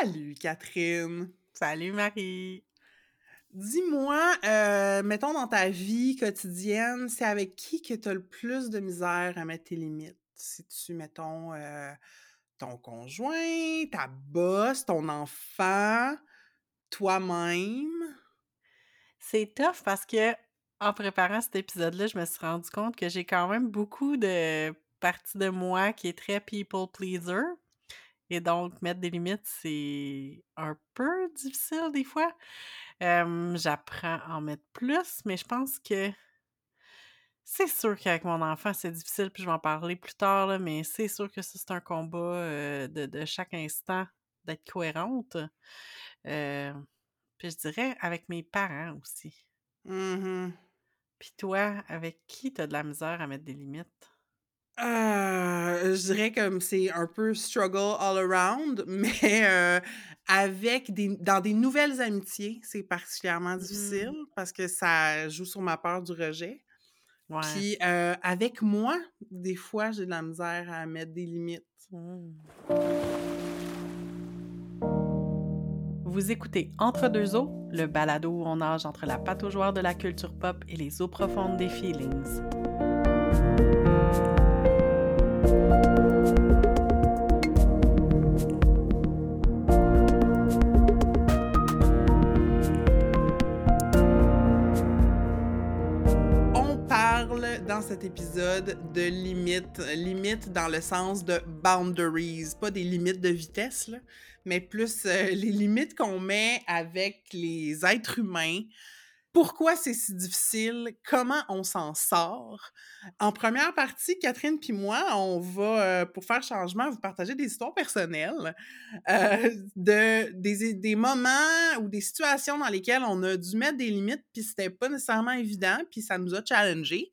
Salut Catherine. Salut Marie. Dis-moi, euh, mettons dans ta vie quotidienne, c'est avec qui que tu as le plus de misère à mettre tes limites? Si tu, mettons, euh, ton conjoint, ta boss, ton enfant, toi-même? C'est tough parce que en préparant cet épisode-là, je me suis rendu compte que j'ai quand même beaucoup de parties de moi qui est très people pleaser. Et donc, mettre des limites, c'est un peu difficile des fois. J'apprends à en mettre plus, mais je pense que c'est sûr qu'avec mon enfant, c'est difficile, puis je vais en parler plus tard, là, mais c'est sûr que ça, c'est un combat euh, de, de, chaque instant d'être cohérente. Euh, puis je dirais avec mes parents aussi. Mmh puis toi, avec qui t'as de la misère à mettre des limites? Euh, je dirais comme c'est un peu struggle all around, mais euh, avec des dans des nouvelles amitiés, c'est particulièrement difficile Mmh. parce que ça joue sur ma peur du rejet. Ouais. Puis euh, avec moi, des fois, j'ai de la misère à mettre des limites. Mmh. Vous écoutez Entre deux eaux, le balado où on nage entre la pataugeoire de la culture pop et les eaux profondes des feelings. Dans cet épisode de limites, limites dans le sens de boundaries, pas des limites de vitesse, mais plus euh, les limites qu'on met avec les êtres humains. Pourquoi c'est si difficile? Comment on s'en sort? En première partie, Catherine puis moi, on va, euh, pour faire changement, vous partager des histoires personnelles euh, de, des, des moments ou des situations dans lesquelles on a dû mettre des limites puis c'était pas nécessairement évident puis ça nous a challengé.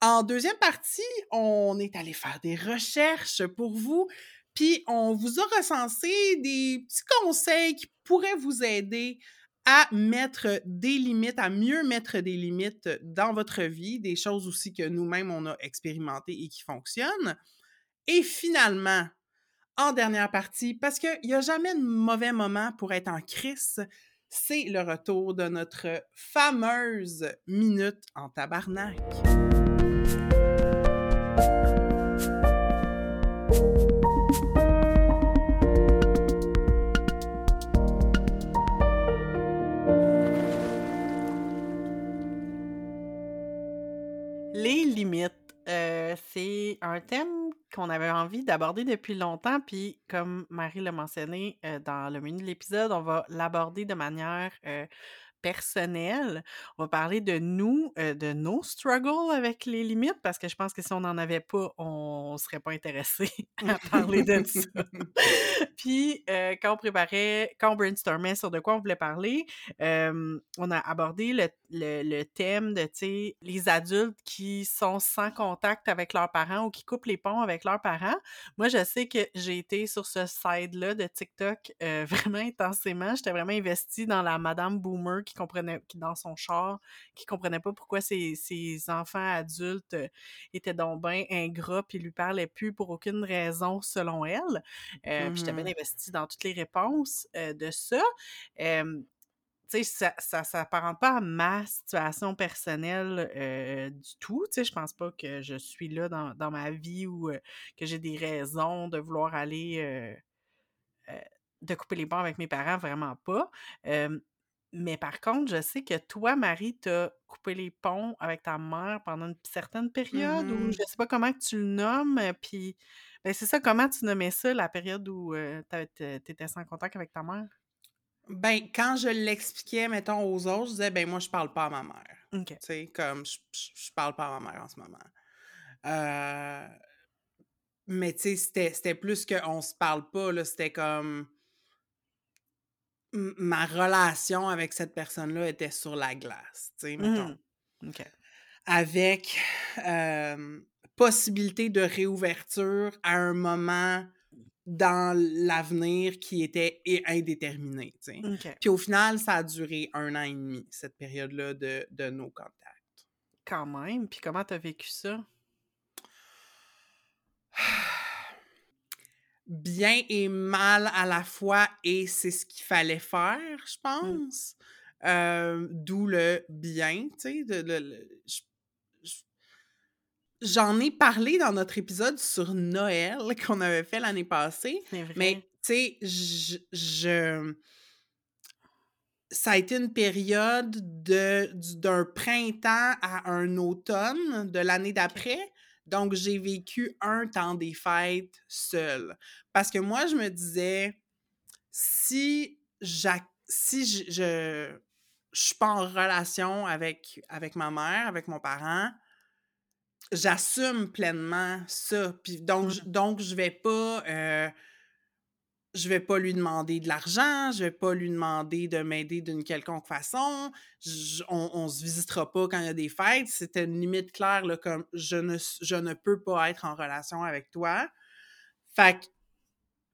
En deuxième partie, on est allé faire des recherches pour vous puis on vous a recensé des petits conseils qui pourraient vous aider à mettre des limites, à mieux mettre des limites dans votre vie, des choses aussi que nous-mêmes, on a expérimentées et qui fonctionnent. Et finalement, en dernière partie, parce qu'il n'y a jamais de mauvais moment pour être en crise, c'est le retour de notre fameuse minute en tabarnak. Limites, euh, c'est un thème qu'on avait envie d'aborder depuis longtemps, puis comme Marie l'a mentionné euh, dans le menu de l'épisode, on va l'aborder de manière euh, personnelle. On va parler de nous, de nos struggles avec les limites, parce que je pense que si on n'en avait pas, on serait pas intéressé à parler de ça. Puis, quand on préparait, quand on brainstormait sur de quoi on voulait parler, on a abordé le, le, le thème de, tu sais, les adultes qui sont sans contact avec leurs parents ou qui coupent les ponts avec leurs parents. Moi, je sais que j'ai été sur ce side-là de TikTok euh, vraiment intensément. J'étais vraiment investie dans la Madame Boomer qui comprenait, qui dans son char, qui comprenait pas pourquoi ses, ses enfants adultes euh, étaient donc bien ingrats puis lui parlaient plus pour aucune raison selon elle. Euh, Puis j'étais bien Mhm. investie dans toutes les réponses de ça. Tu sais, ça, ça s'apparente pas à ma situation personnelle euh, du tout. Tu sais, je pense pas que je suis là dans, dans ma vie ou euh, que j'ai des raisons de vouloir aller euh, de couper les ponts avec mes parents, vraiment pas. Mais par contre, je sais que toi, Marie, t'as coupé les ponts avec ta mère pendant une certaine période, ou Mhm. je sais pas comment tu le nommes, puis ben c'est ça, comment tu nommais ça, la période où t'é- t'étais sans contact avec ta mère? Ben, quand je l'expliquais, mettons, aux autres, je disais, ben, moi, je parle pas à ma mère. Tu sais, comme, je, je, parle pas à ma mère en ce moment. Euh, mais, tu sais, c'était, plus qu'on se parle pas, là. C'était comme. Ma relation avec cette personne-là était sur la glace, tu sais, mettons. OK. Avec euh, possibilité de réouverture à un moment dans l'avenir qui était indéterminé. Puis au final, ça a duré un an et demi, cette période-là de, de nos contacts. Quand même. Puis comment t'as vécu ça? bien et mal à la fois et c'est ce qu'il fallait faire, je Mmh. pense. Euh, D'où le bien, tu sais. je- J'en ai parlé dans notre épisode sur Noël qu'on avait fait l'année passée, vrai. mais tu sais, je, je- ça a été une période de du- d'un printemps à un automne de l'année d'après. Donc, j'ai vécu un temps des fêtes seule. Parce que moi, je me disais, si, si je, je, je suis pas en relation avec, avec ma mère, avec mon parent, j'assume pleinement ça. Puis donc, je- donc je vais pas. euh, je vais pas lui demander de l'argent, je vais pas lui demander de m'aider d'une quelconque façon, je- on, on se visitera pas quand il y a des fêtes. C'était une limite claire, là, comme je ne, je ne peux pas être en relation avec toi. Fait que,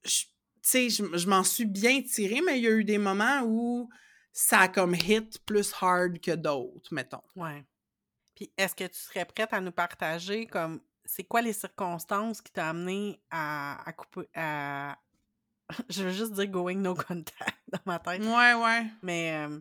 tu sais, je, je m'en suis bien tirée, mais il y a eu des moments où ça a comme hit plus hard que d'autres, mettons. Ouais. Puis est-ce que tu serais prête à nous partager comme c'est quoi les circonstances qui t'ont amené à, à couper à je veux juste dire going no contact dans ma tête. Ouais, ouais. Mais euh,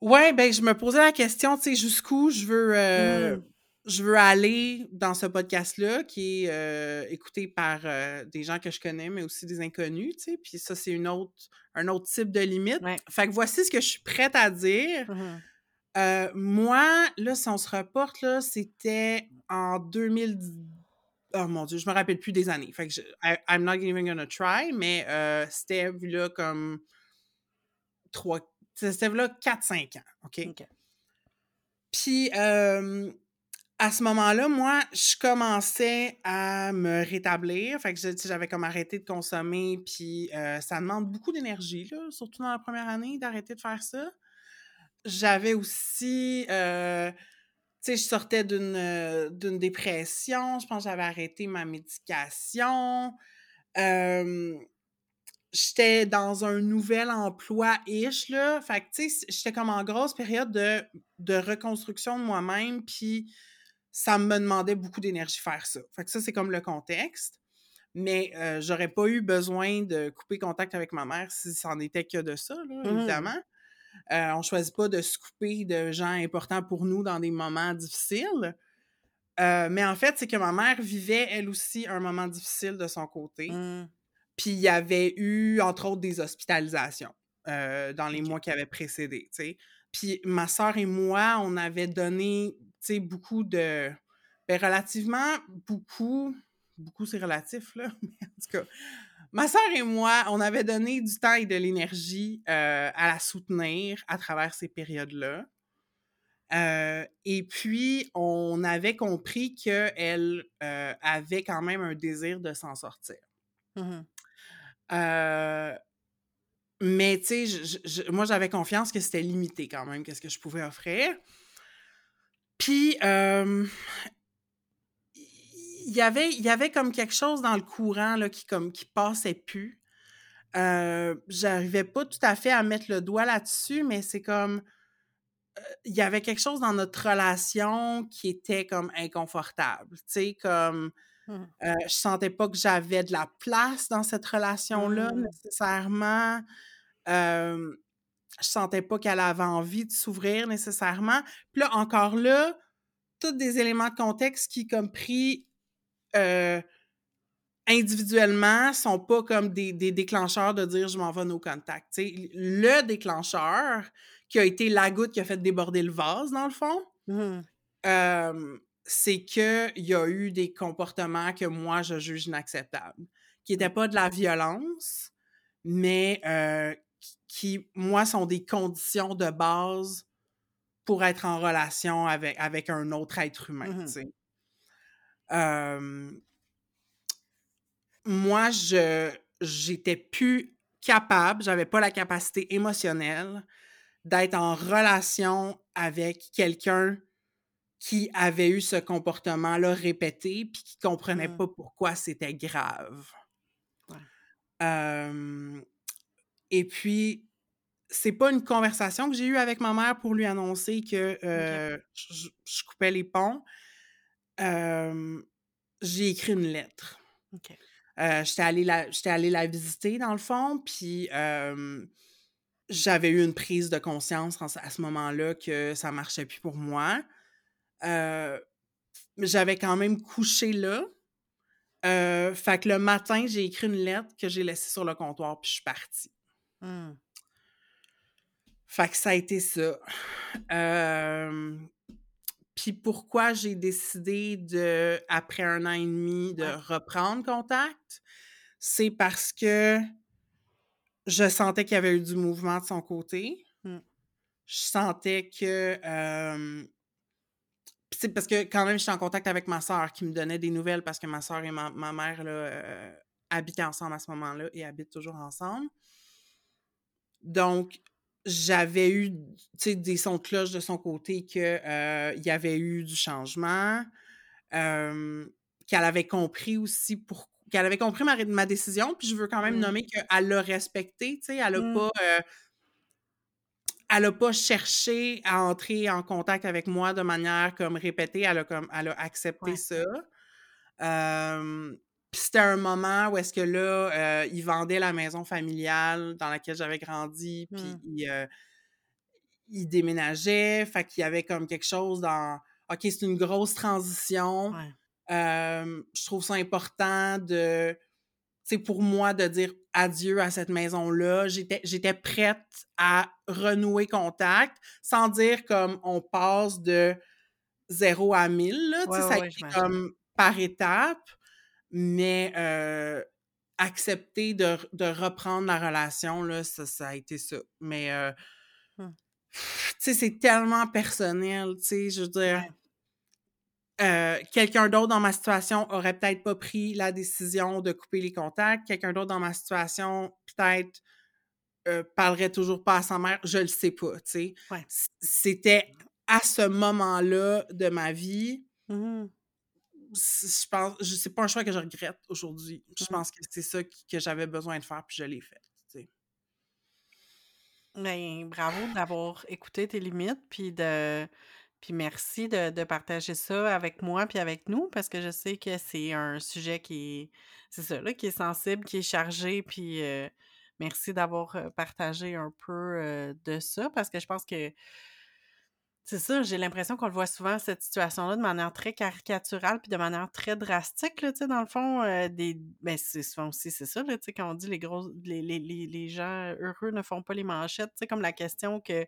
Ouais, ben, je me posais la question, tu sais, jusqu'où je veux, euh, je veux aller dans ce podcast-là, qui est euh, écouté par euh, des gens que je connais, mais aussi des inconnus, tu sais. Puis ça, c'est une autre, un autre type de limite. Ouais. Fait que voici ce que je suis prête à dire. mhm. Euh, moi, là, si on se reporte, là, c'était en 2010. Oh mon Dieu, je me rappelle plus des années. Fait que je, I- I'm not even gonna try, mais euh, c'était vu là comme 3. C'était là 4-5 ans. OK? OK. Puis, euh, à ce moment-là, moi, je commençais à me rétablir. Fait que j'avais comme arrêté de consommer. Puis, euh, ça demande beaucoup d'énergie, là, surtout dans la première année, d'arrêter de faire ça. J'avais aussi. euh, tu sais, je sortais d'une euh, d'une dépression. Je pense que j'avais arrêté ma médication. Euh, j'étais dans un nouvel emploi-ish, là. Fait que, tu sais, j'étais comme en grosse période de, de reconstruction de moi-même, puis ça me demandait beaucoup d'énergie faire ça. Fait que ça, c'est comme le contexte. Mais euh, j'aurais pas eu besoin de couper contact avec ma mère si c'en était que de ça, là, Mhm. évidemment. Euh, on choisit pas de se couper de gens importants pour nous dans des moments difficiles. Euh, mais en fait, c'est que ma mère vivait, elle aussi, un moment difficile de son côté. Mm. Puis il y avait eu, entre autres, des hospitalisations euh, dans les mois qui avaient précédé. Puis ma sœur et moi, on avait donné, tu sais, beaucoup de... Ben, relativement beaucoup... Beaucoup, c'est relatif, là. Mais en tout cas, ma sœur et moi, on avait donné du temps et de l'énergie euh, à la soutenir à travers ces périodes-là. Euh, et puis, on avait compris qu'elle euh, avait quand même un désir de s'en sortir. Euh, mais tu sais, moi j'avais confiance que c'était limité quand même, qu'est-ce que je pouvais offrir. Puis, euh, y avait, il y avait comme quelque chose dans le courant là, qui, comme, qui passait plus. Euh, J'arrivais pas tout à fait à mettre le doigt là-dessus, mais c'est comme. euh, Il y avait quelque chose dans notre relation qui était comme inconfortable. Tu sais, comme. Mhm. Euh, je sentais pas que j'avais de la place dans cette relation-là Mm. nécessairement. Euh, je sentais pas qu'elle avait envie de s'ouvrir nécessairement. Puis là, encore là, tous des éléments de contexte qui, comme pris euh, individuellement, sont pas comme des, des déclencheurs de dire je m'en vais nos contacts. Le déclencheur, qui a été la goutte qui a fait déborder le vase, dans le fond, Mhm. euh, c'est qu'il y a eu des comportements que moi, je juge inacceptables, qui n'étaient pas de la violence, mais euh, qui, moi, sont des conditions de base pour être en relation avec, avec un autre être humain. Euh, moi, je j'étais plus capable, j'avais pas la capacité émotionnelle d'être en relation avec quelqu'un qui avait eu ce comportement-là répété puis qui comprenait Mm. pas pourquoi c'était grave. Ouais. Euh, et puis, c'est pas une conversation que j'ai eue avec ma mère pour lui annoncer que euh, je, je coupais les ponts. Euh, j'ai écrit une lettre. Euh, j'étais allée, la, allée la visiter, dans le fond, puis j'avais eu une prise de conscience à ce moment-là que ça marchait plus pour moi. J'avais quand même couché là. Fait que le matin, j'ai écrit une lettre que j'ai laissée sur le comptoir, puis je suis partie. Mmh. Fait que ça a été ça. Euh, puis pourquoi j'ai décidé de, après un an et demi, de reprendre contact, c'est parce que je sentais qu'il y avait eu du mouvement de son côté. Mmh. Je sentais que c'est parce que quand même, j'étais en contact avec ma soeur qui me donnait des nouvelles parce que ma soeur et ma, mère là, euh, habitaient ensemble à ce moment-là et habitent toujours ensemble. Donc, j'avais eu des sons de cloche de son côté qu'il euh, y avait eu du changement, qu'elle avait compris aussi pour qu'elle avait compris ma, ma, décision, puis je veux quand même mmh. nommer qu'elle l'a respecté, tu sais, elle n'a mmh. pas euh, elle n'a pas cherché à entrer en contact avec moi de manière comme répétée, elle a, comme, elle a accepté ça. Puis c'était un moment où est-ce que là, euh, il vendait la maison familiale dans laquelle j'avais grandi, puis mmh. il, euh, il, déménageait, fait qu'il y avait comme quelque chose dans OK, c'est une grosse transition. je trouve ça important de c'est pour moi de dire adieu à cette maison-là. J'étais prête à renouer contact sans dire comme on passe de zéro à mille. Là, ça a été comme par étape, mais euh, accepter de, reprendre la relation, là, ça, a été ça. Mais euh, hum. c'est tellement personnel, tu sais, je veux dire. Euh, quelqu'un d'autre dans ma situation aurait peut-être pas pris la décision de couper les contacts. Quelqu'un d'autre dans ma situation, peut-être, euh, parlerait toujours pas à sa mère. Je le sais pas, tu sais. C'était à ce moment-là de ma vie. Mmh je pense, je sais pas un choix que je regrette aujourd'hui. Je mmh. pense que c'est ça que j'avais besoin de faire, puis je l'ai fait. Tu ben, bravo d'avoir écouté tes limites, puis de puis merci de, partager ça avec moi puis avec nous parce que je sais que c'est un sujet qui est, c'est ça, là, qui est sensible, qui est chargé. Puis euh, merci d'avoir euh, partagé un peu euh, de ça parce que je pense que c'est ça, j'ai l'impression qu'on le voit souvent, cette situation-là, de manière très caricaturale puis de manière très drastique, là, tu sais, dans le fond, des... Ben, c'est souvent aussi, c'est ça, là, tu sais, quand on dit les gros... Les, gens heureux ne font pas les manchettes, tu sais, comme la question que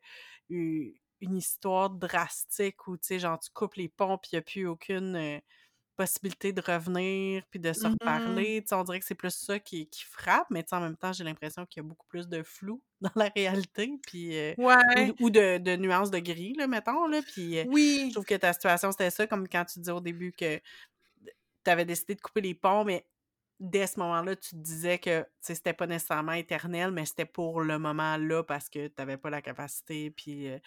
une histoire drastique où, tu sais, genre, tu coupes les ponts, puis il n'y a plus aucune possibilité de revenir, puis de se mmh reparler. On dirait que c'est plus ça qui, qui frappe, mais en même temps, j'ai l'impression qu'il y a beaucoup plus de flou dans la réalité, puis... ou, de, de, nuances de gris, là, mettons, là, puis... oui! Je trouve que ta situation, c'était ça, comme quand tu disais au début que tu avais décidé de couper les ponts, mais dès ce moment-là, tu te disais que c'était pas nécessairement éternel, mais c'était pour le moment-là parce que tu n'avais pas la capacité, puis euh,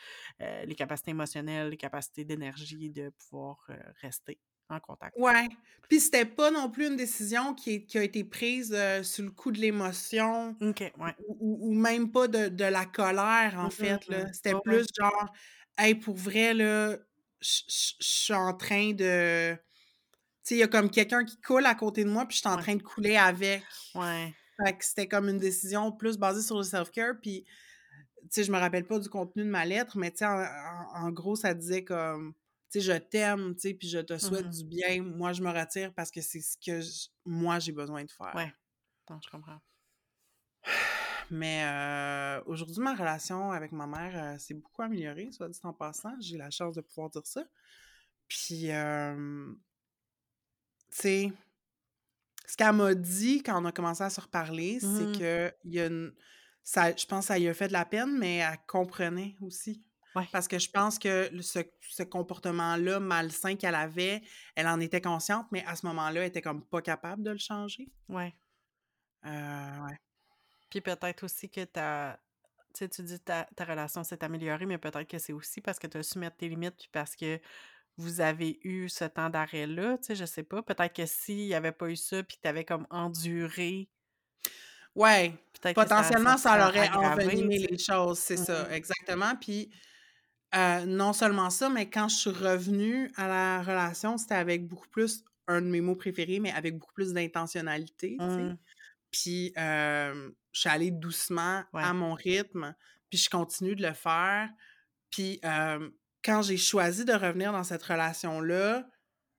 euh, les capacités émotionnelles, les capacités d'énergie de pouvoir euh, rester en contact. Ouais. Puis c'était pas non plus une décision qui, qui a été prise sous le coup de l'émotion. OK, ouais. Ou, même pas de, la colère, en fait. C'était plus genre, hey, pour vrai, là, je suis en train de il y a comme quelqu'un qui coule à côté de moi, puis je suis en train de couler avec. Ouais. Fait que c'était comme une décision plus basée sur le self-care, puis, tu sais, je me rappelle pas du contenu de ma lettre, mais, tu sais, en, gros, ça disait comme, tu sais, je t'aime, tu sais, puis je te souhaite mmh du bien. Moi, je me retire parce que c'est ce que moi, j'ai besoin de faire. Ouais. Non, je comprends. Mais euh, aujourd'hui, ma relation avec ma mère euh, s'est beaucoup améliorée, soit dit en passant. J'ai la chance de pouvoir dire ça. Puis, euh, sais, ce qu'elle m'a dit quand on a commencé à se reparler, c'est mmh. que il y a une, ça, je pense que ça lui a fait de la peine, mais elle comprenait aussi. Parce que je pense que ce, ce comportement-là malsain qu'elle avait, elle en était consciente, mais à ce moment-là, elle était comme pas capable de le changer. Ouais. Euh, ouais. Puis peut-être aussi que ta, tu sais, tu dis ta, ta relation s'est améliorée, mais peut-être que c'est aussi parce que tu as su mettre tes limites, puis parce que vous avez eu ce temps d'arrêt-là, tu sais, je sais pas. Peut-être que s'il n'y avait pas eu ça, puis que tu avais comme enduré. Ouais, potentiellement, ça, ça aurait envenimé les choses, c'est ça, exactement. Puis, non seulement ça, mais quand je suis revenue à la relation, c'était avec beaucoup plus un de mes mots préférés, mais avec beaucoup plus d'intentionnalité. Mmh. Puis, euh, je suis allée doucement Ouais. à mon rythme, puis je continue de le faire. Puis, euh, quand j'ai choisi de revenir dans cette relation-là,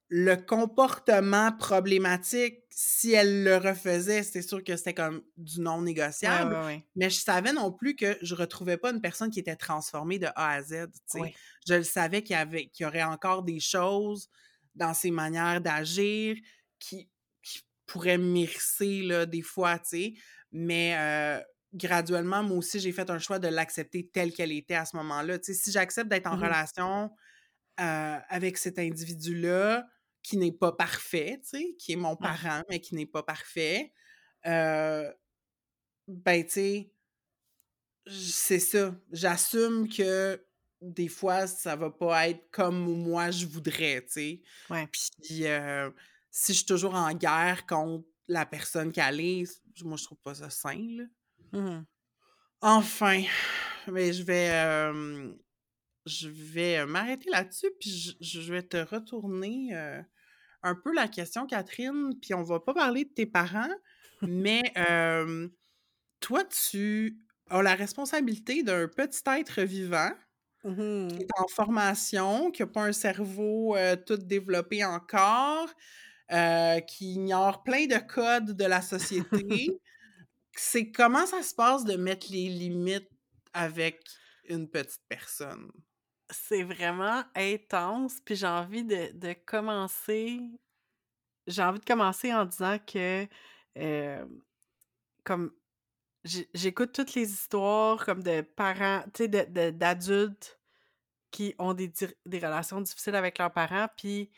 le comportement problématique, si elle le refaisait, c'est sûr que c'était comme du non négociable. ouais, ouais. Mais je savais non plus que je retrouvais pas une personne qui était transformée de A à Z. Je le savais qu'il y, avait, qu'il y aurait encore des choses dans ses manières d'agir qui, qui pourraient m'irriter là, des fois, tu sais. Mais euh, graduellement, moi aussi, j'ai fait un choix de l'accepter telle qu'elle était à ce moment-là. Si j'accepte d'être en Mhm. relation euh, avec cet individu-là, qui n'est pas parfait, tu sais, qui est mon parent, mais qui n'est pas parfait, euh, ben, tu sais, c'est ça. J'assume que des fois, ça va pas être comme moi je voudrais, tu sais. Ouais. Puis, euh, si je suis toujours en guerre contre la personne qu'elle est, moi, je trouve pas ça sain, là. Mhm. Enfin, mais je vais, euh, je vais m'arrêter là-dessus, puis je, je vais te retourner euh, un peu la question, Catherine, puis on va pas parler de tes parents, mais euh, toi, tu as la responsabilité d'un petit être vivant qui Mhm. est en formation, qui n'a pas un cerveau euh, tout développé encore, euh, qui ignore plein de codes de la société. C'est comment ça se passe de mettre les limites avec une petite personne? C'est vraiment intense, puis j'ai envie de, de commencer. J'ai envie de commencer en disant que, comme, j'écoute toutes les histoires comme de parents, tu sais, d'adultes qui ont des, des relations difficiles avec leurs parents, puis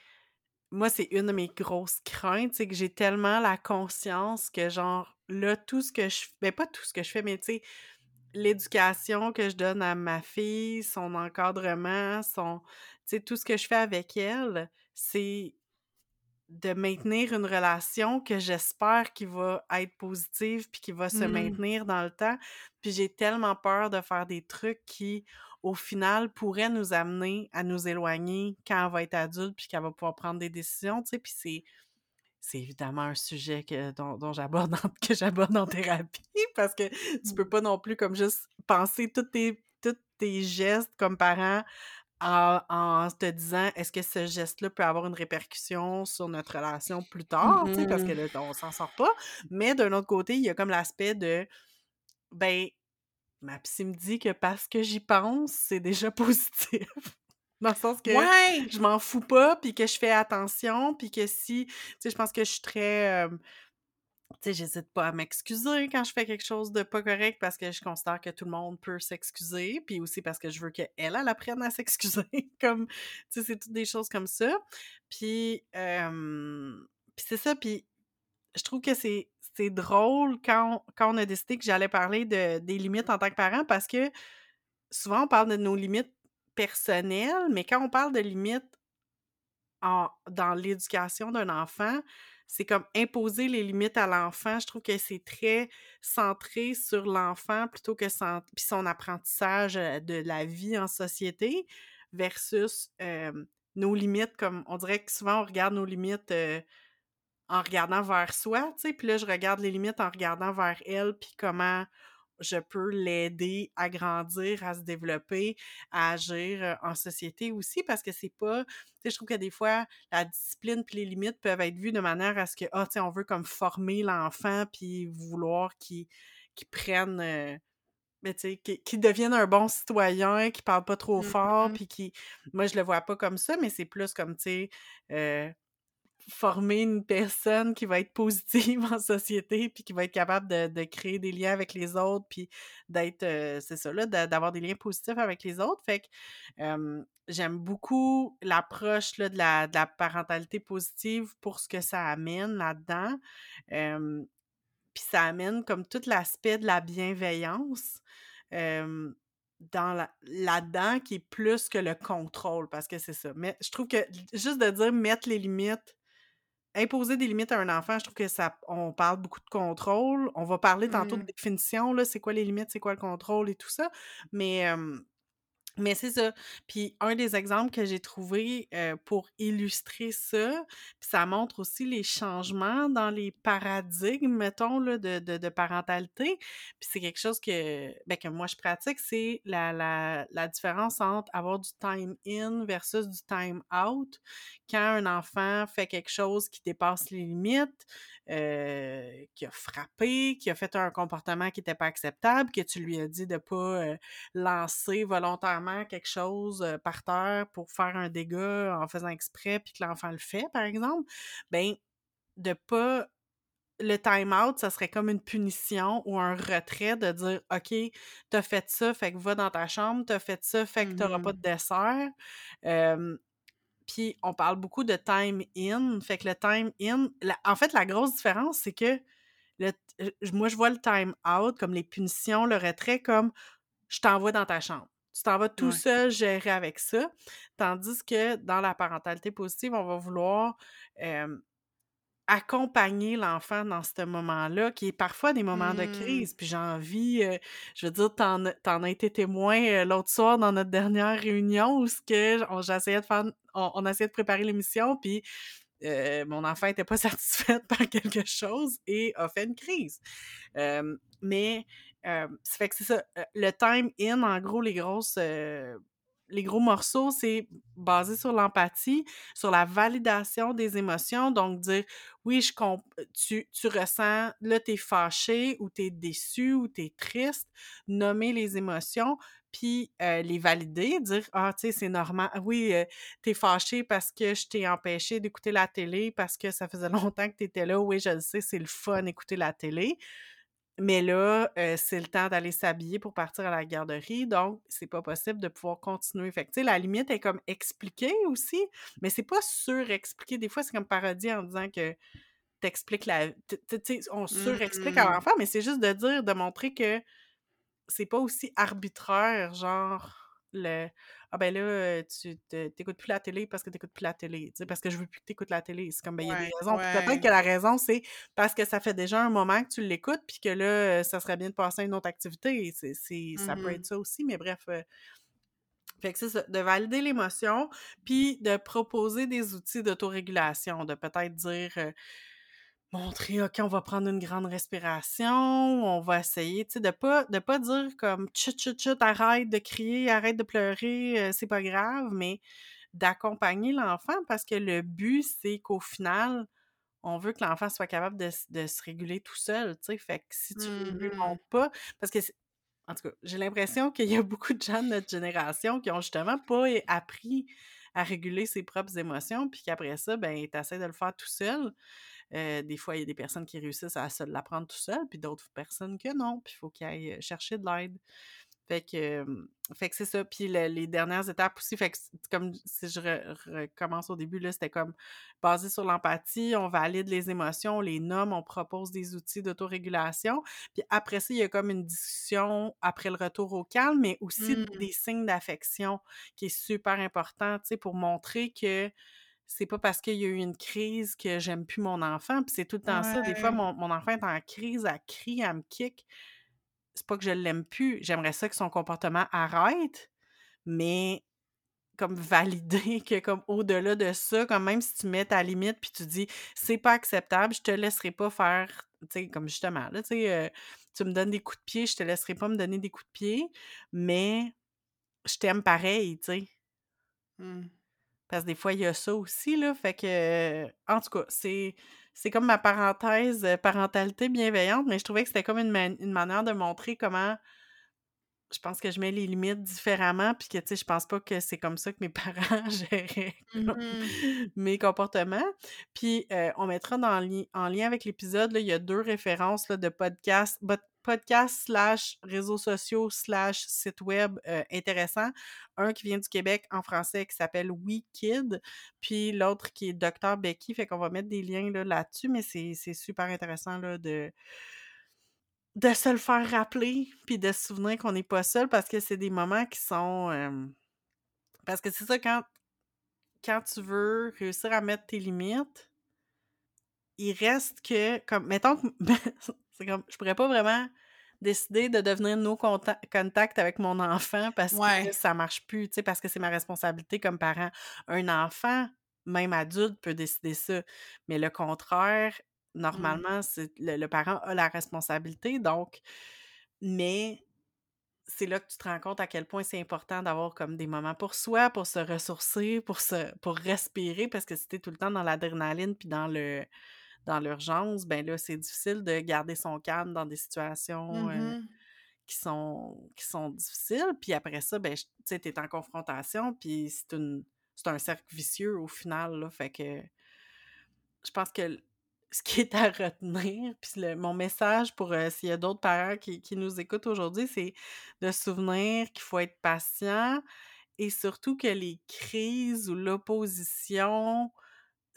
moi, c'est une de mes grosses craintes, c'est que j'ai tellement la conscience que, genre, là, tout ce que je ben pas tout ce que je fais, mais tu sais, l'éducation que je donne à ma fille, son encadrement, son, tu sais, tout ce que je fais avec elle, c'est de maintenir une relation que j'espère qui va être positive puis qui va se Mhm. maintenir dans le temps. Puis j'ai tellement peur de faire des trucs qui, au final, pourraient nous amener à nous éloigner quand elle va être adulte puis qu'elle va pouvoir prendre des décisions, tu sais. Puis c'est c'est évidemment un sujet que, dont, dont j'aborde en, que j'aborde en thérapie parce que tu peux pas non plus comme juste penser tous tes, tous tes gestes comme parent en, en te disant est-ce que ce geste-là peut avoir une répercussion sur notre relation plus tard, parce que Mhm. là, on s'en sort pas. Mais d'un autre côté, il y a comme l'aspect de ben, ma psy me dit que parce que j'y pense, c'est déjà positif. Dans le sens que Ouais! je m'en fous pas, puis que je fais attention, puis que si, tu sais, je pense que je suis très, euh, tu sais, j'hésite pas à m'excuser quand je fais quelque chose de pas correct parce que je considère que tout le monde peut s'excuser, puis aussi parce que je veux qu'elle, elle apprenne à s'excuser, comme, tu sais, c'est toutes des choses comme ça. Puis, euh, puis c'est ça, puis je trouve que c'est c'est drôle quand on, quand on a décidé que j'allais parler de, des limites en tant que parent parce que souvent on parle de nos limites personnelles, mais quand on parle de limites en, dans l'éducation d'un enfant, c'est comme imposer les limites à l'enfant. Je trouve que c'est très centré sur l'enfant plutôt que son, apprentissage de la vie en société versus nos limites, comme on dirait que souvent on regarde nos limites en regardant vers soi, tu sais, puis là je regarde les limites en regardant vers elle, puis comment je peux l'aider à grandir, à se développer, à agir euh, en société aussi, parce que c'est pas, tu sais, je trouve que des fois, la discipline puis les limites peuvent être vues de manière à ce que, ah, tu sais, on veut comme former l'enfant puis vouloir qu'il prenne, euh, mais tu sais, qu'il qu'il devienne un bon citoyen, qu'il parle pas trop fort, Mhm. puis qui, moi, je le vois pas comme ça, mais c'est plus comme, tu sais, euh, former une personne qui va être positive en société, puis qui va être capable de, créer des liens avec les autres, puis d'être, euh, c'est ça, là, d'a- d'avoir des liens positifs avec les autres. Fait que j'aime beaucoup l'approche de, la, de la parentalité positive pour ce que ça amène là-dedans. Puis ça amène comme tout l'aspect de la bienveillance. dans là-dedans qui est plus que le contrôle parce que c'est ça. Mais je trouve que juste de dire mettre les limites imposer des limites à un enfant, je trouve que ça on parle beaucoup de contrôle. On va parler tantôt de Mhm. définition, là, c'est quoi les limites, c'est quoi le contrôle et tout ça. Mais, euh, Mais c'est ça. Puis un des exemples que j'ai trouvé euh, pour illustrer ça, puis ça montre aussi les changements dans les paradigmes, mettons, là, de, de, parentalité. Puis c'est quelque chose que, ben, que moi je pratique, c'est la, la, la différence entre avoir du time in versus du time out. Quand un enfant fait quelque chose qui dépasse les limites, euh, qui a frappé, qui a fait un comportement qui n'était pas acceptable, que tu lui as dit de ne pas euh, lancer volontairement quelque chose par terre pour faire un dégât en faisant exprès, puis que l'enfant le fait, par exemple, ben de pas le time-out, ça serait comme une punition ou un retrait de dire OK, t'as fait ça, fait que va dans ta chambre, t'as fait ça, fait que t'auras pas Mmh de dessert. Puis on parle beaucoup de time in. Fait que le time in, en fait, la grosse différence, c'est que le, moi, je vois le time out comme les punitions, le retrait, comme je t'envoie dans ta chambre. Tu t'en vas tout seul gérer avec ça. Tandis que dans la parentalité positive, on va vouloir accompagner l'enfant dans ce moment-là, qui est parfois des moments de Mmh. crise. Puis j'ai envie, euh, je veux dire, t'en, en as été témoin euh, l'autre soir dans notre dernière réunion où ce que j'essayais de faire, on, essayait de préparer l'émission, puis euh, mon enfant n'était pas satisfait par quelque chose et a fait une crise. mais ça fait que c'est ça. Le time in, en gros, les grosses les gros morceaux, c'est basé sur l'empathie, sur la validation des émotions. Donc, dire oui, je comp tu, tu ressens, là, tu es fâché ou tu es déçu ou tu es triste, nommer les émotions, puis euh, les valider, dire Ah, tu sais, c'est normal. Oui, euh, tu es fâché parce que je t'ai empêché d'écouter la télé parce que ça faisait longtemps que tu étais là. Oui, je le sais, c'est le fun d'écouter la télé. Mais là, euh, c'est le temps d'aller s'habiller pour partir à la garderie, donc c'est pas possible de pouvoir continuer. Fait que, la limite est comme expliquée aussi, mais c'est pas surexpliqué. Des fois, c'est comme parodie en disant que t'expliques la... Tu sais, on surexplique à Mmh. l'enfant, mais c'est juste de dire, de montrer que c'est pas aussi arbitraire, genre le ah ben là tu t'écoutes plus la télé parce que t'écoutes plus la télé, parce que je veux plus que t'écoutes la télé, c'est comme ben il y a des Ouais, raisons. Peut-être que la raison c'est parce que ça fait déjà un moment que tu l'écoutes puis que là ça serait bien de passer à une autre activité, c'est ça peut Mmh être ça aussi mais bref euh, fait que c'est ça, de valider l'émotion, puis de proposer des outils d'autorégulation, de peut-être dire montrer, OK, on va prendre une grande respiration, on va essayer, tu sais, de pas, de pas dire comme chut, chut, chut, arrête de crier, arrête de pleurer, euh, c'est pas grave, mais d'accompagner l'enfant parce que le but, c'est qu'au final, on veut que l'enfant soit capable de, de, se réguler tout seul, tu sais. Fait que si tu ne lui montres pas, parce que, en tout cas, j'ai l'impression qu'il y a beaucoup de gens de notre génération qui ont justement pas appris à réguler ses propres émotions, puis qu'après ça, ben, tu essaies de le faire tout seul. Euh, des fois, il y a des personnes qui réussissent à se l'apprendre tout seul, puis d'autres personnes que non, puis il faut qu'ils aillent euh, chercher de l'aide. Fait que, fait que c'est ça. Puis les dernières étapes aussi, fait que comme si je recommence au début, là, c'était comme basé sur l'empathie, on valide les émotions, on les nomme, on propose des outils d'autorégulation. Puis après ça, il y a comme une discussion après le retour au calme, mais aussi mmh. des signes d'affection qui est super important, tu sais, pour montrer que c'est pas parce qu'il y a eu une crise que j'aime plus mon enfant. Puis c'est tout le temps ça. Des fois, mon, mon, enfant est en crise, elle crie, elle me kick. C'est pas que je l'aime plus. J'aimerais ça que son comportement arrête, mais comme valider que comme au-delà de ça, comme même si tu mets ta limite puis tu dis c'est pas acceptable, je te laisserai pas faire, tu sais, comme justement, là, tu sais, euh, tu me donnes des coups de pied, je te laisserai pas me donner des coups de pied, mais je t'aime pareil, tu sais. Mmh. Parce que des fois, il y a ça aussi, là. Fait que, en tout cas, c'est, c'est comme ma parenthèse parentalité bienveillante, mais je trouvais que c'était comme une, une manière de montrer comment je pense que je mets les limites différemment, puis que, tu sais, je pense pas que c'est comme ça que mes parents géraient Mmh mes comportements. Puis, euh, on mettra dans, en lien avec l'épisode, il y a deux références là, de podcasts, podcast slash réseaux sociaux slash site web euh, intéressant. Un qui vient du Québec en français qui s'appelle WeKid, puis l'autre qui est Dr Becky. Fait qu'on va mettre des liens là, là-dessus, mais c'est super intéressant là, de de se le faire rappeler, puis de se souvenir qu'on n'est pas seul parce que c'est des moments qui sont. Parce que c'est ça, quand, quand tu veux réussir à mettre tes limites, il reste que. comme Mettons que. c'est comme. Je pourrais pas vraiment décider de devenir no contact avec mon enfant parce que ça marche plus, tu sais, parce que c'est ma responsabilité comme parent. Un enfant, même adulte, peut décider ça. Mais le contraire, mmh. normalement, c'est le, parent a la responsabilité, donc. Mais c'est là que tu te rends compte à quel point c'est important d'avoir comme des moments pour soi, pour se ressourcer, pour se pour respirer, parce que si t'es tout le temps dans l'adrénaline puis dans le dans l'urgence, ben là, c'est difficile de garder son calme dans des situations mmh qui sont qui sont difficiles. Puis après ça, ben, tu sais, t'es en confrontation, puis c'est une c'est un cercle vicieux au final, là. Fait que je pense que ce qui est à retenir, puis mon message pour euh, s'il y a d'autres parents qui, nous écoutent aujourd'hui, c'est de souvenir qu'il faut être patient et surtout que les crises ou l'opposition,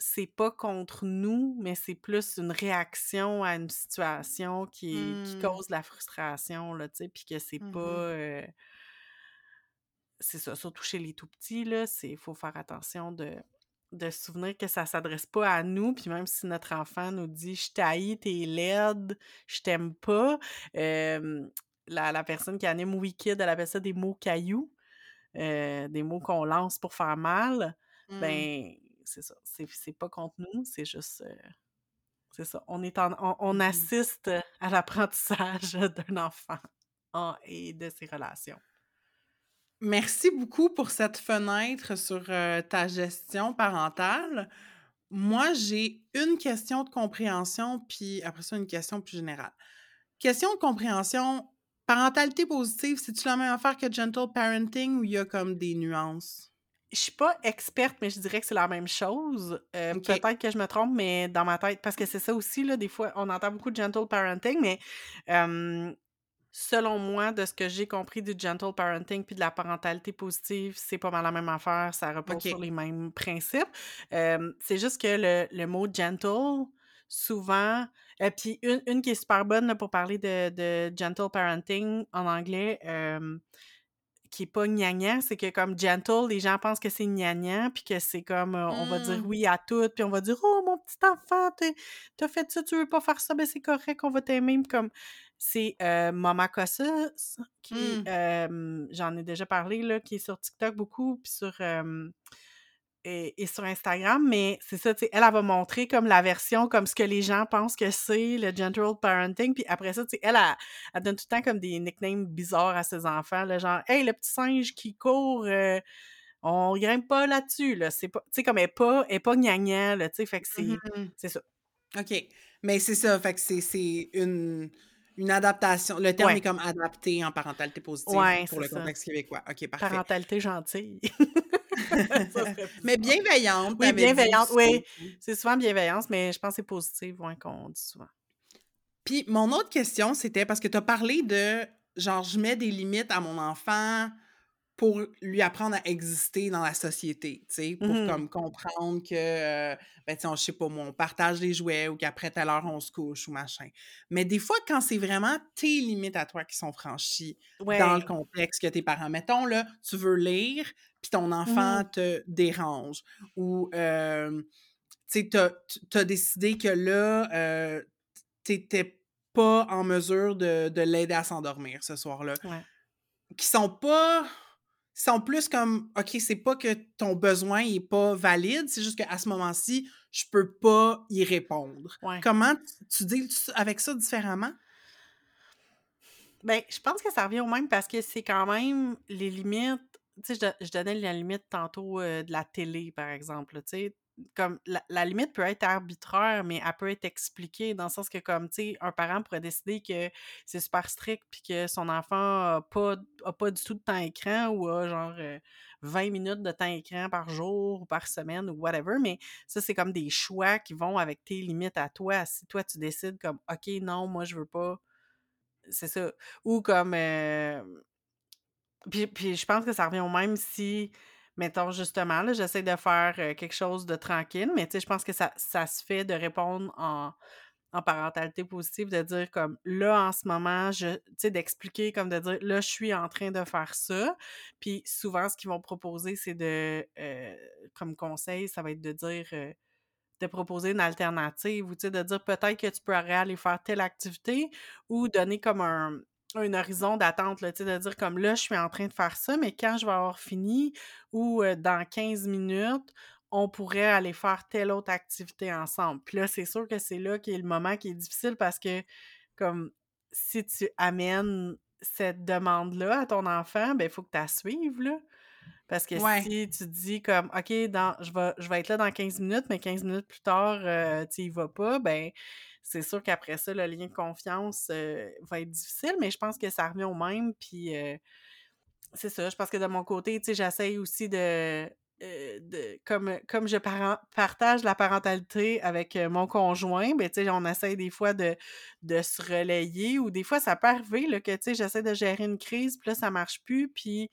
c'est pas contre nous, mais c'est plus une réaction à une situation qui, qui mmh. cause la frustration, là, tu sais, puis que c'est mmh pas... Euh, c'est ça, surtout chez les tout-petits, là, il faut faire attention de de se souvenir que ça s'adresse pas à nous, puis même si notre enfant nous dit « je t'haïs, t'es laide, je t'aime pas la, personne qui anime Wicked, elle appelle ça des mots cailloux, euh, des mots qu'on lance pour faire mal, mmh. ben c'est ça, c'est pas contre nous, c'est juste... Euh, c'est ça, on, est on, mmh assiste à l'apprentissage d'un enfant et de ses relations. Merci beaucoup pour cette fenêtre sur euh, ta gestion parentale. Moi, j'ai une question de compréhension, puis après ça, une question plus générale. Question de compréhension, parentalité positive, c'est-tu la même affaire que gentle parenting ou il y a comme des nuances? Je suis pas experte, mais je dirais que c'est la même chose. Euh, peut-être que je me trompe, mais dans ma tête, parce que c'est ça aussi, là, des fois, on entend beaucoup de gentle parenting, mais selon moi, de ce que j'ai compris du gentle parenting puis de la parentalité positive, c'est pas mal la même affaire. Ça repose sur les mêmes principes. c'est juste que le, mot gentle, souvent, et euh, puis une, qui est super bonne pour parler de, gentle parenting en anglais, qui est pas gnagnan, c'est que comme gentle, les gens pensent que c'est gnagnan, puis que c'est comme euh, on va dire mmh. oui à tout, puis on va dire oh mon petit enfant, t'as fait ça, tu veux pas faire ça, ben c'est correct, on va t'aimer, comme c'est euh, Mama Cossus, qui mmh. j'en ai déjà parlé là, qui est sur TikTok beaucoup, puis sur et, sur Instagram, mais c'est ça, tu sais, elle, elle va montrer comme la version, comme ce que les gens pensent que c'est le gentle parenting, puis après ça, tu sais, elle, elle, donne tout le temps comme des nicknames bizarres à ses enfants, là, genre « Hey, le petit singe qui court, euh, on grimpe pas là-dessus, là, c'est pas... » Tu sais, comme elle est pas, elle est pas gnagnan, là, tu sais, fait que c'est mmh c'est ça. OK, mais c'est ça, fait que c'est une... Une adaptation. Le terme est comme adapté en parentalité positive pour le contexte québécois. OK, parfait. Parentalité gentille. mais bienveillante. Oui, bienveillante, oui. C'est souvent bienveillance, mais je pense que c'est positif qu'on dit souvent. Puis mon autre question, c'était parce que tu as parlé de genre, je mets des limites à mon enfant pour lui apprendre à exister dans la société, tu sais, pour mmh comme comprendre que, euh, ben, tu sais, je sais pas, moi, on partage des jouets ou qu'après telle heure, on se couche ou machin. Mais des fois, quand c'est vraiment tes limites à toi qui sont franchies dans le contexte que tes parents, mettons, là, tu veux lire, puis ton mmh enfant te dérange ou, euh, tu sais, tu as décidé que là, euh, t'étais pas en mesure de, de l'aider à s'endormir ce soir-là. Qui sont pas sont plus comme OK, c'est pas que ton besoin n'est pas valide, c'est juste qu'à ce moment-ci, je peux pas y répondre. Comment tu, dis avec ça différemment? Ben, je pense que ça revient au même parce que c'est quand même les limites. Tu sais, je, donnais la limite tantôt euh, de la télé, par exemple. Tu sais, comme la, limite peut être arbitraire, mais elle peut être expliquée dans le sens que, comme, tu sais, un parent pourrait décider que c'est super strict puis que son enfant n'a pas, pas du tout de temps écran ou a genre 20 minutes de temps écran par jour ou par semaine ou whatever, mais ça, c'est comme des choix qui vont avec tes limites à toi. Si toi, tu décides comme, OK, non, moi, je veux pas, c'est ça. Ou comme, puis, puis je pense que ça revient au même si mettons, justement, là, j'essaie de faire quelque chose de tranquille, mais tu sais, je pense que ça, ça se fait de répondre en, en parentalité positive, de dire comme là, en ce moment, je, tu sais, d'expliquer comme de dire là, je suis en train de faire ça. Puis souvent, ce qu'ils vont proposer, c'est de, comme conseil, ça va être de dire, de proposer une alternative ou tu sais, de dire peut-être que tu pourrais aller faire telle activité ou donner comme un, un horizon d'attente, là, tu sais, de dire comme là, je suis en train de faire ça, mais quand je vais avoir fini ou euh, dans 15 minutes, on pourrait aller faire telle autre activité ensemble. Puis là, c'est sûr que c'est là qui est le moment qui est difficile parce que, comme, si tu amènes cette demande-là à ton enfant, ben il faut que tu la suives, là. Parce que si tu dis comme OK, dans, je, vais, je vais être là dans 15 minutes, mais 15 minutes plus tard, euh, tu y vas pas, ben c'est sûr qu'après ça, le lien de confiance euh, va être difficile, mais je pense que ça revient au même. Puis euh, c'est ça, je pense que de mon côté, tu sais, j'essaye aussi de, de, comme, je partage la parentalité avec mon conjoint, ben, on essaie des fois de, de se relayer ou des fois ça peut arriver là, que j'essaie de gérer une crise, puis là ça marche plus, puis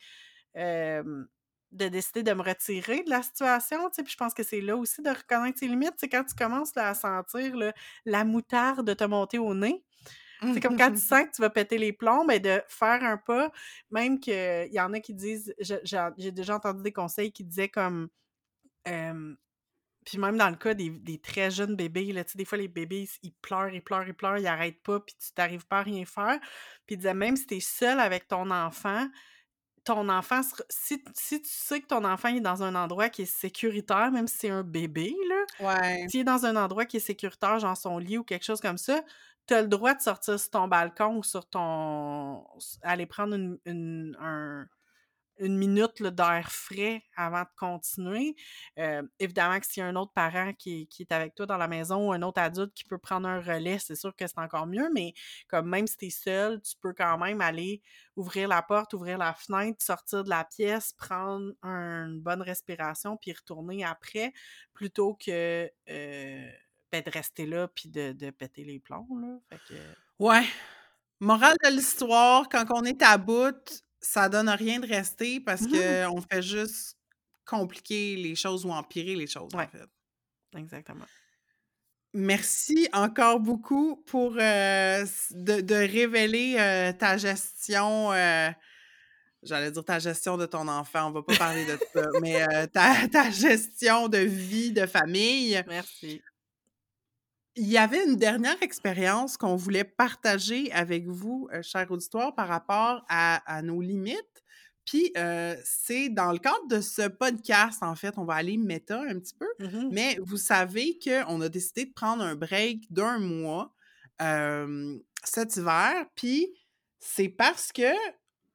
de décider de me retirer de la situation, tu sais, puis je pense que c'est là aussi de reconnaître ses limites, c'est quand tu commences à sentir la moutarde te monter au nez, c'est comme quand tu sens que tu vas péter les plombs, mais ben, de faire un pas, même qu'il y en a qui disent, j'ai déjà entendu des conseils qui disaient comme, puis même dans le cas des, très jeunes bébés, là, des fois les bébés, ils pleurent, ils pleurent, ils pleurent, ils n'arrêtent pas, puis tu t'arrives pas à rien faire. Puis ils disaient même si tu es seul avec ton enfant, ton enfant, si, si tu sais que ton enfant est dans un endroit qui est sécuritaire, même si c'est un bébé, là, ouais. s'il est dans un endroit qui est sécuritaire, genre son lit ou quelque chose comme ça, tu as le droit de sortir sur ton balcon ou sur ton. aller prendre une, un, une minute d'air frais avant de continuer. Euh, évidemment que s'il y a un autre parent qui, est avec toi dans la maison ou un autre adulte qui peut prendre un relais, c'est sûr que c'est encore mieux, mais comme même si tu es seul, tu peux quand même aller ouvrir la porte, ouvrir la fenêtre, sortir de la pièce, prendre une bonne respiration, puis retourner après, plutôt que euh, ben, de rester là puis de, péter les plombs. Là. Ouais. Morale de l'histoire, quand on est à bout, ça donne rien de rester parce que mmh qu'on fait juste compliquer les choses ou empirer les choses, en fait. Exactement. Merci encore beaucoup pour euh, de, révéler euh, ta gestion. Euh, j'allais dire ta gestion de ton enfant, on va pas parler de ça, mais ta, ta, gestion de vie, de famille. Merci. Il y avait une dernière expérience qu'on voulait partager avec vous, euh, cher auditoire, par rapport à, nos limites. Puis, euh, c'est dans le cadre de ce podcast, en fait, on va aller méta un petit peu, mmh mais vous savez qu'on a décidé de prendre un break d'un mois cet hiver. Puis, c'est parce que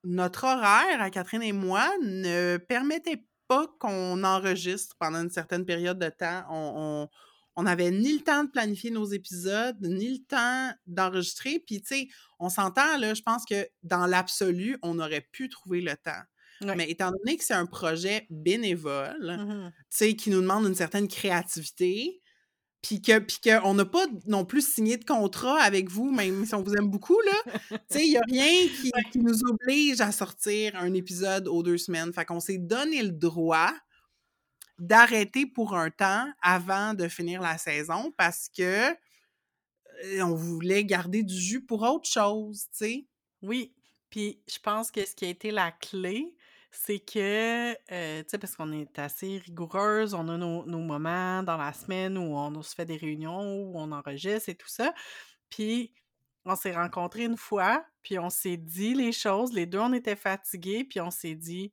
notre horaire à Catherine et moi ne permettait pas qu'on enregistre pendant une certaine période de temps. on on n'avait ni le temps de planifier nos épisodes, ni le temps d'enregistrer. Puis, tu sais, on s'entend, là, je pense que dans l'absolu, on aurait pu trouver le temps. Mais étant donné que c'est un projet bénévole, mmh tu sais, qui nous demande une certaine créativité, puis que puis qu'on n'a pas non plus signé de contrat avec vous, même si on vous aime beaucoup, là, tu sais, il n'y a rien qui, qui, nous oblige à sortir un épisode aux deux semaines. Fait qu'on s'est donné le droit d'arrêter pour un temps avant de finir la saison parce que on voulait garder du jus pour autre chose, tu sais? Oui, puis je pense que ce qui a été la clé, c'est que, tu sais, parce qu'on est assez rigoureuse, on a nos, moments dans la semaine où on, se fait des réunions, où on enregistre et tout ça. Puis on s'est rencontrés une fois, puis on s'est dit les choses, les deux on était fatigués, puis on s'est dit,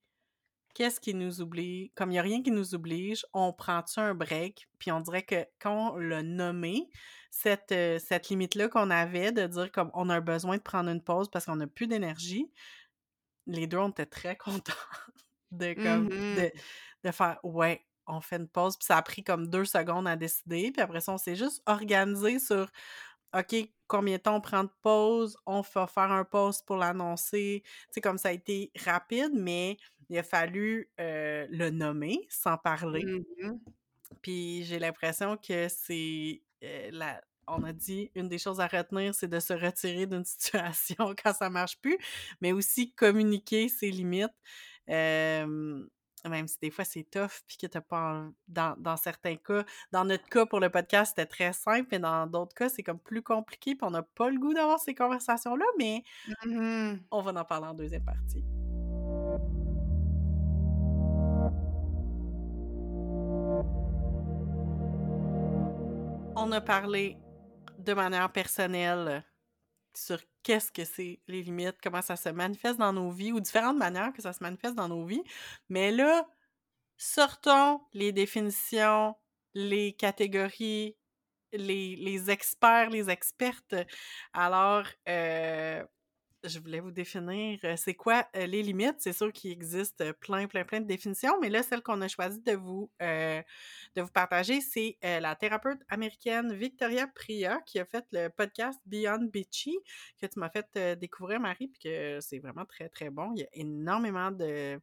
qu'est-ce qui nous oublie? Comme il n'y a rien qui nous oblige, on prend-tu un break? Puis on dirait que quand on l'a nommé, cette, euh, cette limite-là qu'on avait de dire comme on a besoin de prendre une pause parce qu'on n'a plus d'énergie, les deux, on était très contents de, comme, mmh de, faire ouais, on fait une pause. Puis ça a pris comme deux secondes à décider. Puis après ça, on s'est juste organisé sur OK, combien de temps on prend de pause? On va faire un pause pour l'annoncer. Tu sais, comme ça a été rapide, mais il a fallu le nommer sans parler. Mmh Puis j'ai l'impression que c'est la. On a dit une des choses à retenir, c'est de se retirer d'une situation quand ça marche plus, mais aussi communiquer ses limites. même si des fois c'est tough, puis que t'as pas. Dans, dans, certains cas, dans notre cas pour le podcast, c'était très simple, mais dans d'autres cas, c'est comme plus compliqué, puis on n'a pas le goût d'avoir ces conversations-là, mais mmh on va en parler en deuxième partie. On a parlé de manière personnelle sur qu'est-ce que c'est les limites, comment ça se manifeste dans nos vies ou différentes manières que ça se manifeste dans nos vies. Mais là, sortons les définitions, les catégories, les, experts, les expertes. Alors, euh, je voulais vous définir c'est quoi les limites. C'est sûr qu'il existe plein, plein, plein de définitions, mais là, celle qu'on a choisi de vous, de vous partager, c'est la thérapeute américaine Victoria Priya qui a fait le podcast Beyond Bitchy, que tu m'as fait découvrir, Marie, puis que c'est vraiment très, très bon. Il y a énormément de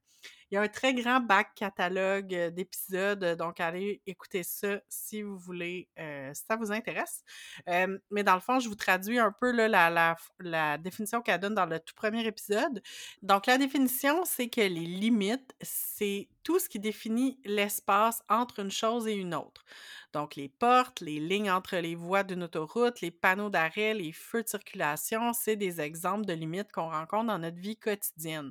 il y a un très grand bac catalogue euh, d'épisodes, donc allez écouter ça si vous voulez, euh, si ça vous intéresse. Euh, mais dans le fond, je vous traduis un peu la définition qu'elle donne dans le tout premier épisode. Donc, la définition, c'est que les limites, c'est tout ce qui définit l'espace entre une chose et une autre. Donc, les portes, les lignes entre les voies d'une autoroute, les panneaux d'arrêt, les feux de circulation, c'est des exemples de limites qu'on rencontre dans notre vie quotidienne.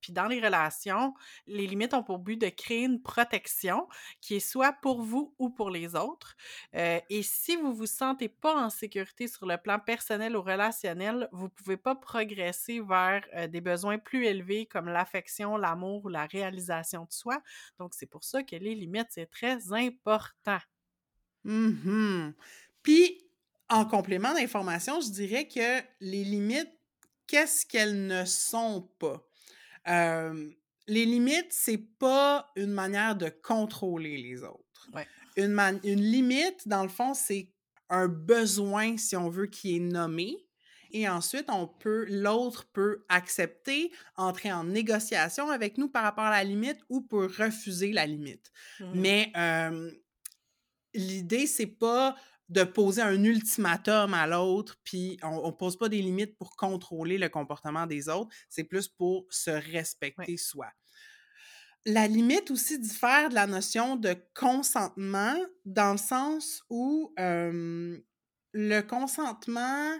Puis dans les relations, les limites ont pour but de créer une protection qui est soit pour vous ou pour les autres. et si vous vous sentez pas en sécurité sur le plan personnel ou relationnel, vous pouvez pas progresser vers des besoins plus élevés comme l'affection, l'amour ou la réalisation de soi. Donc, c'est pour ça que les limites, c'est très important. Mmh Puis, en complément d'information, je dirais que les limites, qu'est-ce qu'elles ne sont pas? Les limites, c'est pas une manière de contrôler les autres. Une, une limite, dans le fond, c'est un besoin, si on veut, qui est nommé. Et ensuite, on peut, l'autre peut accepter, entrer en négociation avec nous par rapport à la limite ou peut refuser la limite. Mmh Mais l'idée, c'est pas de poser un ultimatum à l'autre, puis on, ne pose pas des limites pour contrôler le comportement des autres, c'est plus pour se respecter soi. La limite aussi diffère de la notion de consentement dans le sens où le consentement,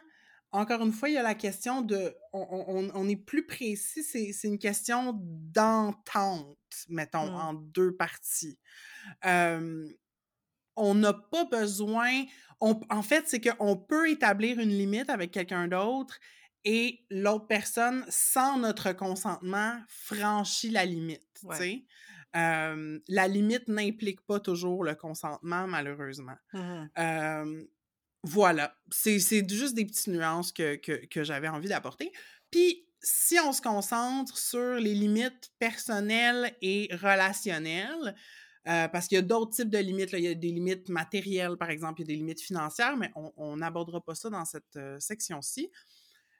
encore une fois, il y a la question de, on, est plus précis, c'est une question d'entente, mettons, mmh. en deux parties on n'a pas besoin. en fait, c'est qu'on peut établir une limite avec quelqu'un d'autre et l'autre personne, sans notre consentement, franchit la limite. la limite n'implique pas toujours le consentement, malheureusement. Mmh voilà, c'est juste des petites nuances que, que j'avais envie d'apporter. Puis, si on se concentre sur les limites personnelles et relationnelles, euh, parce qu'il y a d'autres types de limites. Il y a des limites matérielles, par exemple, il y a des limites financières, mais on n'abordera pas ça dans cette euh, section-ci.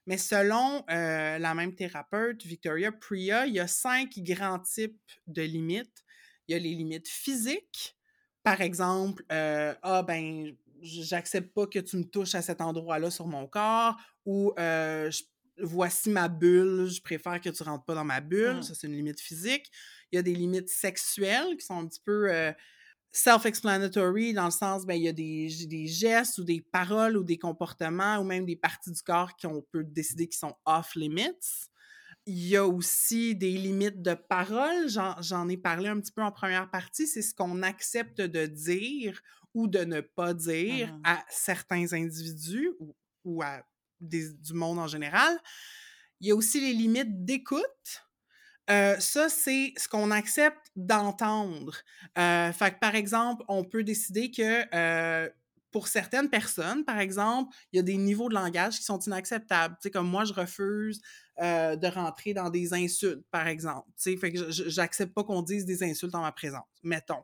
Mais selon euh, la même thérapeute, Victoria Priya, il y a cinq grands types de limites. Il y a les limites physiques. Par exemple, ah ben, j'accepte pas que tu me touches à cet endroit-là sur mon corps, ou voici ma bulle, je préfère que tu rentres pas dans ma bulle. Mmh. Ça, c'est une limite physique. Il y a des limites sexuelles qui sont un petit peu euh, self-explanatory dans le sens, ben, il y a des, des, gestes ou des paroles ou des comportements ou même des parties du corps qu'on peut décider qui sont off-limits. Il y a aussi des limites de parole. J'en ai parlé un petit peu en première partie. C'est ce qu'on accepte de dire ou de ne pas dire mmh à certains individus ou, ou à du monde en général. Il y a aussi les limites d'écoute. Ça, c'est ce qu'on accepte d'entendre. Fait que, par exemple, on peut décider que pour certaines personnes, par exemple, il y a des niveaux de langage qui sont inacceptables. Tu sais, comme moi, je refuse euh, de rentrer dans des insultes, par exemple. Tu sais, fait que j'accepte pas qu'on dise des insultes en ma présence, mettons.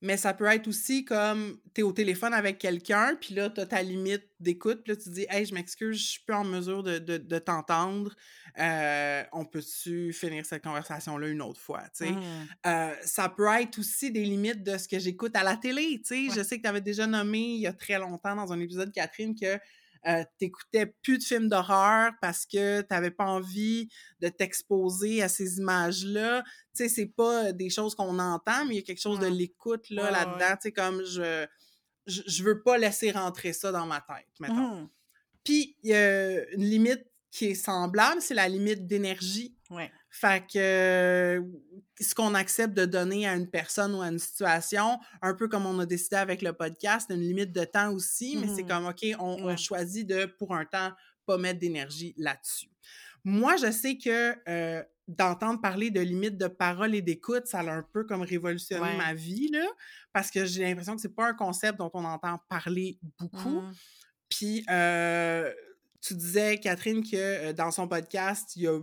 Mais ça peut être aussi comme, tu es au téléphone avec quelqu'un, puis là, tu as ta limite d'écoute, puis là, tu dis « Hey, je m'excuse, je suis plus en mesure de, de, t'entendre. Euh, on peut-tu finir cette conversation-là une autre fois? » tu sais. Mmh. Euh, ça peut être aussi des limites de ce que j'écoute à la télé, tu sais. Je sais que tu avais déjà nommé il y a très longtemps dans un épisode, Catherine, que euh, t'écoutais plus de films d'horreur parce que t'avais pas envie de t'exposer à ces images-là. Tu sais, c'est pas des choses qu'on entend, mais il y a quelque chose de l'écoute là, là-dedans. Tu sais, comme je, je, veux pas laisser rentrer ça dans ma tête, mettons. Mmh. Puis, il y a une limite qui est semblable, c'est la limite d'énergie. Ouais. Fait que ce qu'on accepte de donner à une personne ou à une situation, un peu comme on a décidé avec le podcast, une limite de temps aussi, mais c'est mmh comme, OK, on, choisit de, pour un temps, pas mettre d'énergie là-dessus. Moi, je sais que euh, d'entendre parler de limites de parole et d'écoute, ça a un peu comme révolutionné Ouais. ma vie, là, parce que j'ai l'impression que c'est pas un concept dont on entend parler beaucoup. Mmh. Puis, euh, tu disais, Catherine, que dans son podcast, il y a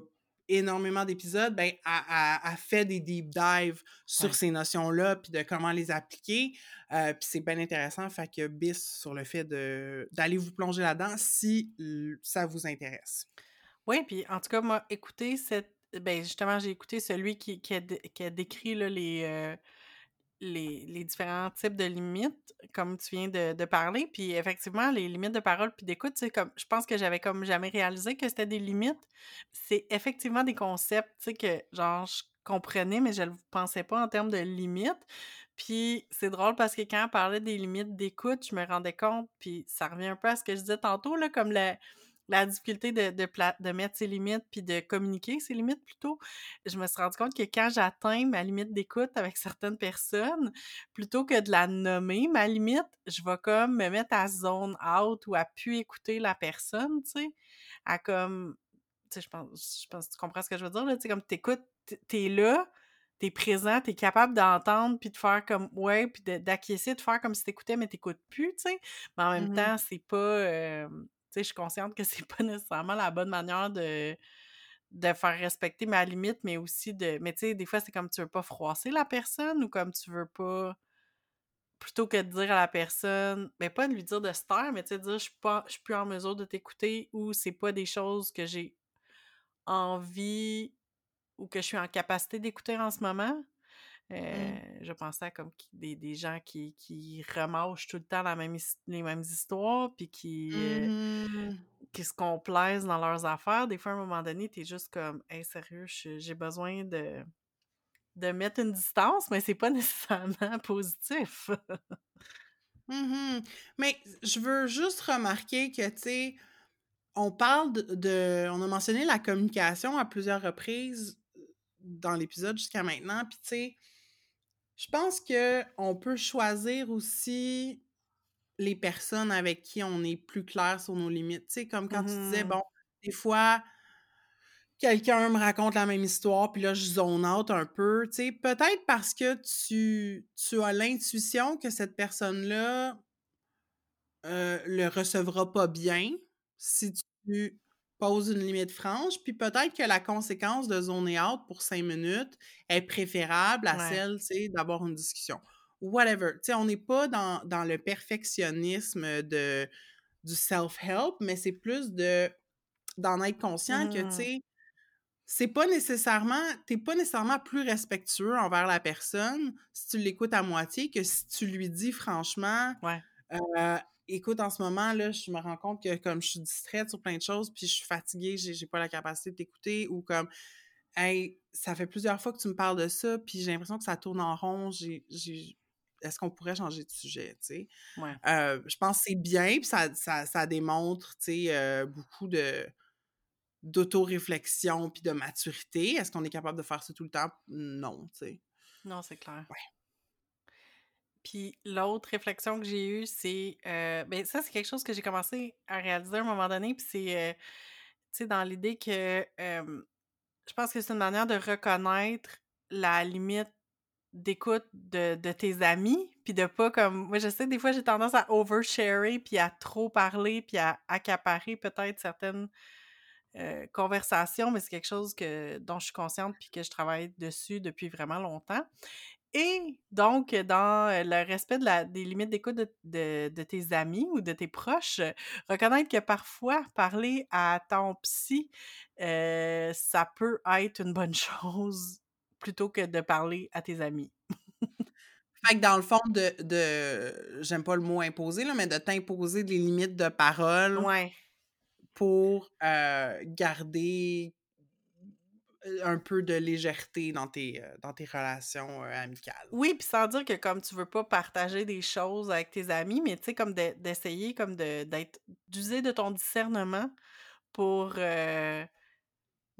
énormément d'épisodes, ben, elle- elle fait des deep dives sur Ouais. ces notions-là, puis de comment les appliquer. Euh, puis c'est bien intéressant, fait que bis sur le fait d'aller vous plonger là-dedans si ça vous intéresse. Oui, puis en tout cas, moi, écouter cette. Ben, justement, j'ai écouté celui qui, qui, a, qui a décrit là, les, euh, les, différents types de limites, comme tu viens de, parler. Puis effectivement, les limites de parole puis d'écoute, comme je pense que j'avais comme jamais réalisé que c'était des limites. C'est effectivement des concepts, tu sais, que genre je comprenais, mais je ne pensais pas en termes de limites. Puis c'est drôle parce que quand on parlait des limites d'écoute, je me rendais compte, puis ça revient un peu à ce que je disais tantôt, là, comme la, la difficulté de, de, pla- de mettre ses limites puis de communiquer ses limites plutôt. Je me suis rendu compte que quand j'atteins ma limite d'écoute avec certaines personnes, plutôt que de la nommer, ma limite, je vais comme me mettre à zone out ou à plus écouter la personne, tu sais, à comme, tu sais, je pense, je pense que tu comprends ce que je veux dire, là, tu sais, comme t'écoutes, t'es là, t'es présent, t'es capable d'entendre, puis de faire comme, ouais, puis d'acquiescer, de faire comme si t'écoutais, mais t'écoutes plus, tu sais, mais en même Mhm. temps, c'est pas, euh, je suis consciente que c'est pas nécessairement la bonne manière de faire respecter ma limite, mais aussi de. Mais tu sais, des fois, c'est comme tu veux pas froisser la personne ou comme tu veux pas. Plutôt que de dire à la personne, ben pas de lui dire de se taire, mais tu sais, dire je suis pas, je suis plus en mesure de t'écouter ou c'est pas des choses que j'ai envie ou que je suis en capacité d'écouter en ce moment. Euh, Mm. Je pensais à comme des, des gens qui, qui remâchent tout le temps la même, les mêmes histoires, puis qui, euh, Mhm. qui se complaisent dans leurs affaires. Des fois, à un moment donné, t'es juste comme, hey, sérieux, j'ai besoin de, de mettre une distance, mais c'est pas nécessairement positif. Mhm. Mais je veux juste remarquer que, tu sais, on parle de, de- On a mentionné la communication à plusieurs reprises dans l'épisode jusqu'à maintenant. Puis, tu sais, je pense que on peut choisir aussi les personnes avec qui on est plus clair sur nos limites. Tu sais, comme quand tu disais, Mhm. bon, des fois, quelqu'un me raconte la même histoire, puis là, je zone out un peu. Tu sais, peut-être parce que tu, tu as l'intuition que cette personne-là euh, le recevra pas bien si tu poses une limite franche, puis peut-être que la conséquence de zoner out pour cinq minutes est préférable à Ouais. celle, tu sais, d'avoir une discussion. Whatever. Tu sais, on n'est pas dans, dans le perfectionnisme de, du self-help, mais c'est plus de d'en être conscient que, tu Mhm. sais, c'est pas nécessairement, t'es pas nécessairement plus respectueux envers la personne si tu l'écoutes à moitié que si tu lui dis franchement, Ouais. euh, écoute, en ce moment, là, je me rends compte que comme je suis distraite sur plein de choses, puis je suis fatiguée, j'ai j'ai pas la capacité de t'écouter, ou comme, hey, ça fait plusieurs fois que tu me parles de ça, puis j'ai l'impression que ça tourne en rond, j'ai... j'ai- Est-ce qu'on pourrait changer de sujet, tu sais? Ouais. Euh, je pense que c'est bien, puis ça, ça, ça démontre, tu sais, euh, beaucoup de d'autoréflexion puis de maturité. Est-ce qu'on est capable de faire ça tout le temps? Non, tu sais. Non, c'est clair. Ouais. Puis l'autre réflexion que j'ai eue, c'est. euh, ben, ça, c'est quelque chose que j'ai commencé à réaliser à un moment donné. Puis c'est. euh, tu sais, dans l'idée que. je pense que c'est une manière de reconnaître la limite d'écoute de, de tes amis. Puis de pas comme. Moi, je sais, des fois, j'ai tendance à oversharer, puis à trop parler, puis à accaparer peut-être certaines. euh, conversations, mais c'est quelque chose que, dont je suis consciente puis que je travaille dessus depuis vraiment longtemps. Et donc, dans euh, le respect de la, des limites d'écoute de, de- de tes amis ou de tes proches, euh, reconnaître que parfois, parler à ton psy, euh, ça peut être une bonne chose plutôt que de parler à tes amis. Fait que dans le fond, de, de j'aime pas le mot imposer, là, mais de t'imposer des limites de parole Ouais, pour euh, garder euh, un peu de légèreté dans tes, euh, dans tes relations euh, amicales. Oui, puis sans dire que comme tu veux pas partager des choses avec tes amis, mais tu sais, comme de- d'essayer comme de d'être d'user de ton discernement pour euh,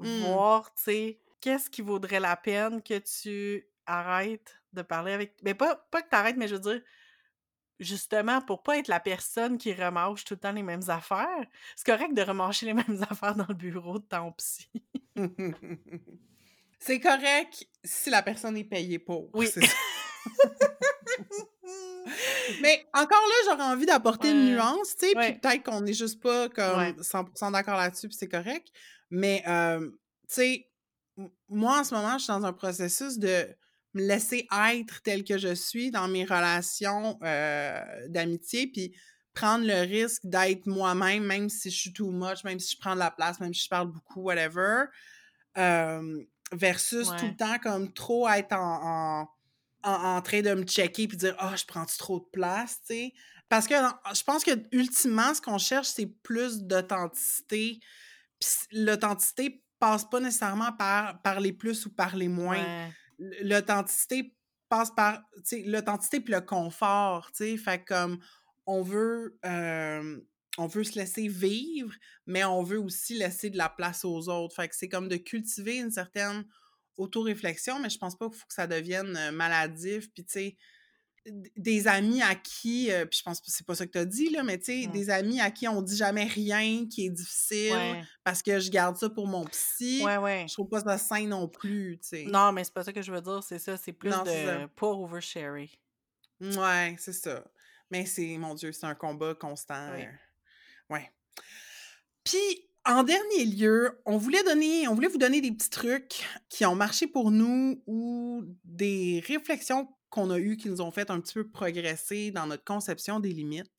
Hmm. voir, tu sais, qu'est-ce qui vaudrait la peine que tu arrêtes de parler avec. Mais pas, pas que tu arrêtes, mais je veux dire, justement, pour pas être la personne qui remâche tout le temps les mêmes affaires, c'est correct de remâcher les mêmes affaires dans le bureau de ton psy. C'est correct si la personne est payée pour. Oui. Mais encore là, j'aurais envie d'apporter une nuance, tu sais, puis peut-être qu'on n'est juste pas comme 100% d'accord là-dessus, puis c'est correct. Mais, tu sais, moi, en ce moment, je suis dans un processus de me laisser être tel que je suis dans mes relations d'amitié, puis prendre le risque d'être moi-même, même si je suis too much, même si je prends de la place, même si je parle beaucoup, whatever, versus tout le temps comme trop être en en, train de me checker puis dire ah je prends trop de place? tu sais? Parce que je pense que ultimement ce qu'on cherche c'est plus d'authenticité puis l'authenticité passe pas nécessairement par par les plus ou par les moins l'authenticité passe par tu sais l'authenticité puis le confort tu sais? Fait comme on veut on veut se laisser vivre mais on veut aussi laisser de la place aux autres fait que c'est comme de cultiver une certaine auto-réflexion, mais je pense pas qu'il faut que ça devienne maladif. Puis, tu sais, des amis à qui, puis je pense que c'est pas ça que tu as dit, là, mais tu sais, mmh. des amis à qui on dit jamais rien qui est difficile parce que je garde ça pour mon psy. Ouais, ouais. Je trouve pas ça sain non plus, tu sais. Non, mais c'est pas ça que je veux dire, c'est ça, c'est plus de pas oversharing. Ouais, c'est ça. Mais c'est, mon Dieu, c'est un combat constant. ouais. Puis, en dernier lieu, on voulait donner, on voulait vous donner des petits trucs qui ont marché pour nous ou des réflexions qu'on a eues qui nous ont fait un petit peu progresser dans notre conception des limites.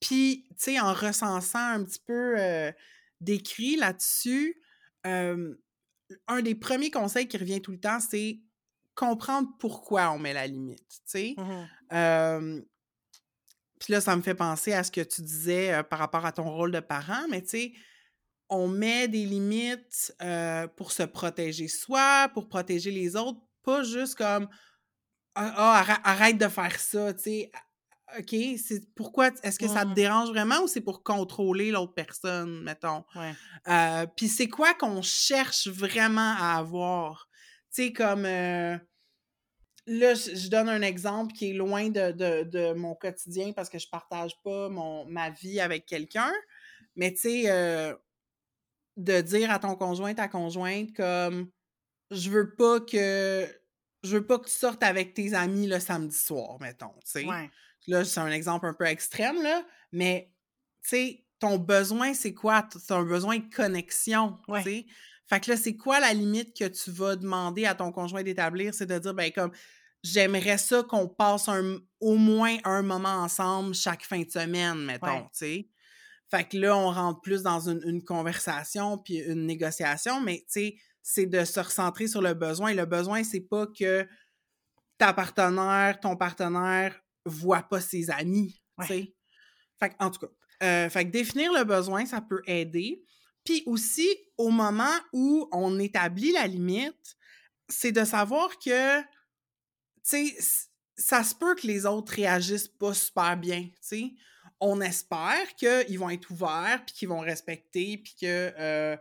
Puis, tu sais, en recensant un petit peu euh, d'écrit là-dessus, un des premiers conseils qui revient tout le temps, c'est comprendre pourquoi on met la limite, tu sais? Mmh puis là, ça me fait penser à ce que tu disais euh, par rapport à ton rôle de parent, mais tu sais, on met des limites pour se protéger soi, pour protéger les autres, pas juste comme ah, ah arrête de faire ça, tu sais. OK, c'est pourquoi est-ce que ça te dérange vraiment ou c'est pour contrôler l'autre personne, mettons? Puis c'est quoi qu'on cherche vraiment à avoir? Tu sais, comme là, je, donne un exemple qui est loin de, de, mon quotidien parce que je partage pas mon, ma vie avec quelqu'un. Mais tu sais, de dire à ton conjoint, ta conjointe, comme je veux pas que je veux pas que tu sortes avec tes amis le samedi soir, mettons. Là, c'est un exemple un peu extrême, là, mais tu sais, ton besoin, c'est quoi? C'est un besoin de connexion. Fait que là, c'est quoi la limite que tu vas demander à ton conjoint d'établir? C'est de dire, ben comme, j'aimerais ça qu'on passe un, au moins un moment ensemble chaque fin de semaine, mettons, tu sais. Fait que là, on rentre plus dans une, conversation puis une négociation, mais tu sais, c'est de se recentrer sur le besoin. Le besoin, c'est pas que ta partenaire, ton partenaire voit pas ses amis, tu sais. Fait que, en tout cas, euh, fait que définir le besoin, ça peut aider. Puis aussi, au moment où on établit la limite, c'est de savoir que, tu sais, ça se peut que les autres réagissent pas super bien, tu sais on espère qu'ils vont être ouverts, puis qu'ils vont respecter, puis que, euh,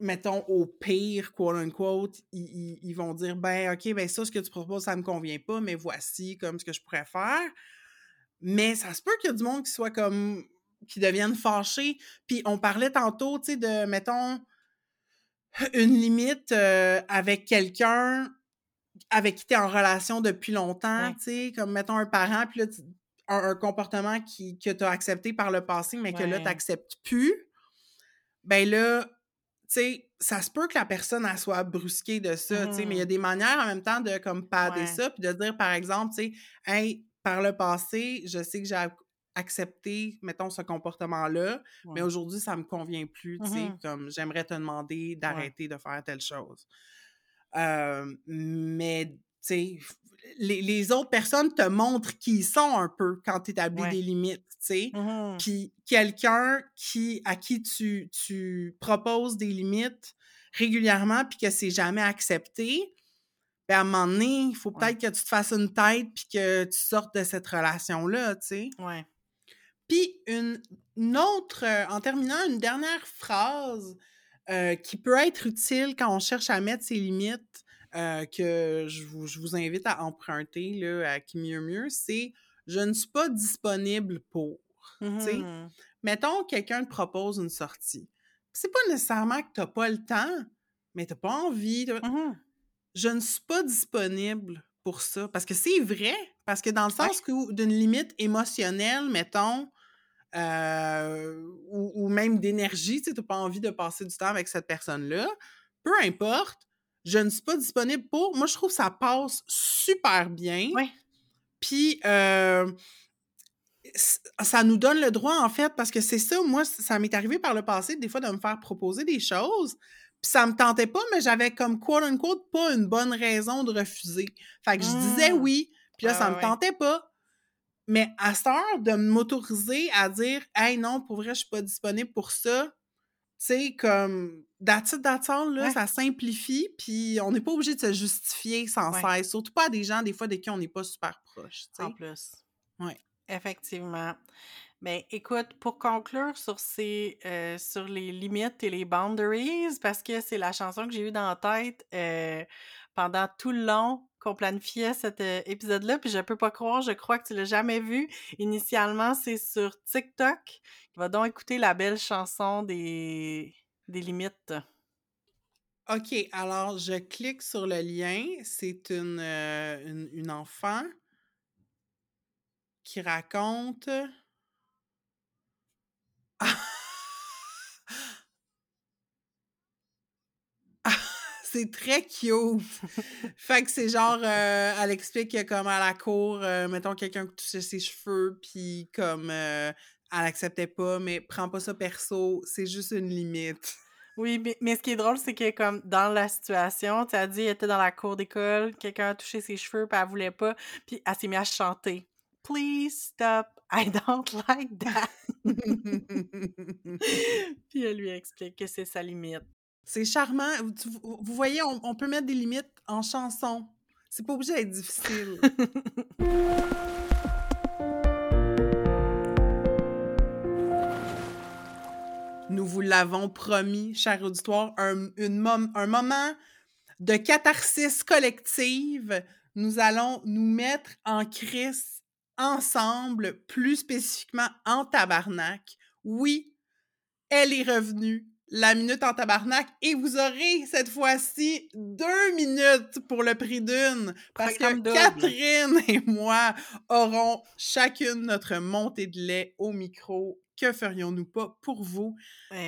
mettons, au pire, quote unquote, ils, ils, vont dire ben, OK, ben ça, ce que tu proposes, ça me convient pas, mais voici comme ce que je pourrais faire. Mais ça se peut qu'il y ait du monde qui soit comme. Qui devienne fâché. Puis on parlait tantôt, tu sais, de, mettons, une limite euh, avec quelqu'un avec qui tu es en relation depuis longtemps, tu sais, comme mettons un parent, puis là, un, comportement qui, que tu as accepté par le passé, mais que là, tu n'acceptes plus, ben là, tu sais, ça se peut que la personne elle soit brusquée de ça, tu sais, mais il y a mmh. des manières en même temps de comme pader ça, puis de dire, par exemple, tu sais, hey, par le passé, je sais que j'ai accepté, mettons, ce comportement-là, mais aujourd'hui, ça me convient plus, tu sais, mmh comme j'aimerais te demander d'arrêter de faire telle chose. mais, tu sais, les, autres personnes te montrent qui ils sont un peu quand tu établis des limites, tu sais. Mmh Puis quelqu'un qui, à qui tu, tu proposes des limites régulièrement puis que c'est jamais accepté, ben à un moment donné, il faut peut-être que tu te fasses une tête puis que tu sortes de cette relation-là, tu sais. Ouais. Puis une, autre, euh, en terminant, une dernière phrase euh, qui peut être utile quand on cherche à mettre ses limites, euh, que je vous, invite à emprunter là, à qui mieux mieux, c'est je ne suis pas disponible pour. sais. Mhm. Mettons, quelqu'un te propose une sortie. C'est pas nécessairement que tu n'as pas le temps, mais tu n'as pas envie. t'as- Mhm. Je ne suis pas disponible pour ça. Parce que c'est vrai. Parce que dans le Ouais. sens que d'une limite émotionnelle, mettons, euh, ou, ou même d'énergie, tu n'as pas envie de passer du temps avec cette personne-là, peu importe, je ne suis pas disponible pour. Moi, je trouve que ça passe super bien. Ouais. Puis, euh, ça nous donne le droit, en fait, parce que c'est ça, moi, ça m'est arrivé par le passé, des fois, de me faire proposer des choses. Puis ça me tentait pas, mais j'avais comme quote-unquote pas une bonne raison de refuser. Fait que je disais Mm. oui, puis là, Ouais, ça me ouais. tentait pas. Mais à cette heure, de m'autoriser à dire Hey, non, pour vrai, je suis pas disponible pour ça, tu sais, comme that's it, that's all, là, Ouais. ça simplifie, puis on n'est pas obligé de se justifier sans Ouais. cesse. Surtout pas à des gens, des fois, de qui on n'est pas super proche. En plus. Ouais. Effectivement. Mais écoute, pour conclure sur ces euh, sur les limites et les boundaries, parce que c'est la chanson que j'ai eue dans la tête euh, pendant tout le long qu'on planifiait cet euh, épisode-là, puis je peux pas croire, je crois que tu l'as jamais vu. Initialement, c'est sur TikTok. Va donc écouter la belle chanson des, des limites. OK, alors je clique sur le lien. C'est une, euh, une, une enfant qui raconte. C'est très cute. fait que c'est genre, euh, elle explique que comme à la cour, euh, mettons quelqu'un qui touchait ses cheveux, puis comme euh, elle acceptait pas, mais prends pas ça perso, c'est juste une limite. Oui, mais, mais ce qui est drôle, c'est que comme dans la situation, tu as dit, elle était dans la cour d'école, quelqu'un a touché ses cheveux, puis elle voulait pas, puis elle s'est mise à chanter. Please stop, I don't like that. puis elle lui explique que c'est sa limite. C'est charmant. Vous, tu- vous- vous voyez, on, on peut mettre des limites en chanson. C'est pas obligé d'être difficile. Nous vous l'avons promis, cher auditoire, un, une mom- un moment de catharsis collective. Nous allons nous mettre en crise ensemble, plus spécifiquement en tabarnak. Oui, elle est revenue, la minute en tabarnak, et vous aurez cette fois-ci deux minutes pour le prix d'une, parce Programme que double. Catherine et moi aurons chacune notre montée de lait au micro. Que ferions-nous pas pour vous?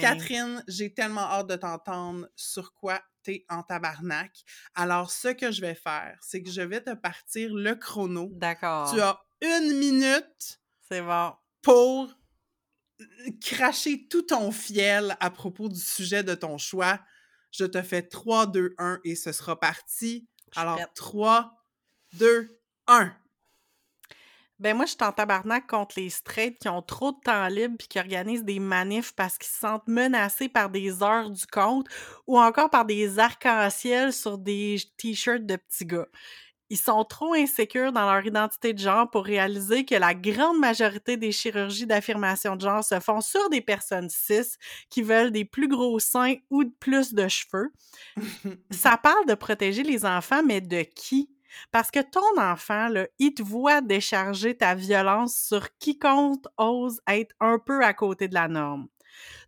Catherine, j'ai tellement hâte de t'entendre sur quoi t'es en tabarnak. Alors, ce que je vais faire, c'est que je vais te partir le chrono. D'accord. Tu as une minute C'est bon. pour cracher tout ton fiel à propos du sujet de ton choix. Je te fais 3, 2, 1 et ce sera parti. Alors, prête. 3, 2, 1. Ben moi, je suis en tabarnak contre les straights qui ont trop de temps libre puis qui organisent des manifs parce qu'ils se sentent menacés par des heures du compte ou encore par des arcs-en-ciel sur des t-shirts de petits gars. Ils sont trop insécures dans leur identité de genre pour réaliser que la grande majorité des chirurgies d'affirmation de genre se font sur des personnes cis qui veulent des plus gros seins ou de plus de cheveux. Ça parle de protéger les enfants, mais de qui? Parce que ton enfant, là, il te voit décharger ta violence sur quiconque ose être un peu à côté de la norme.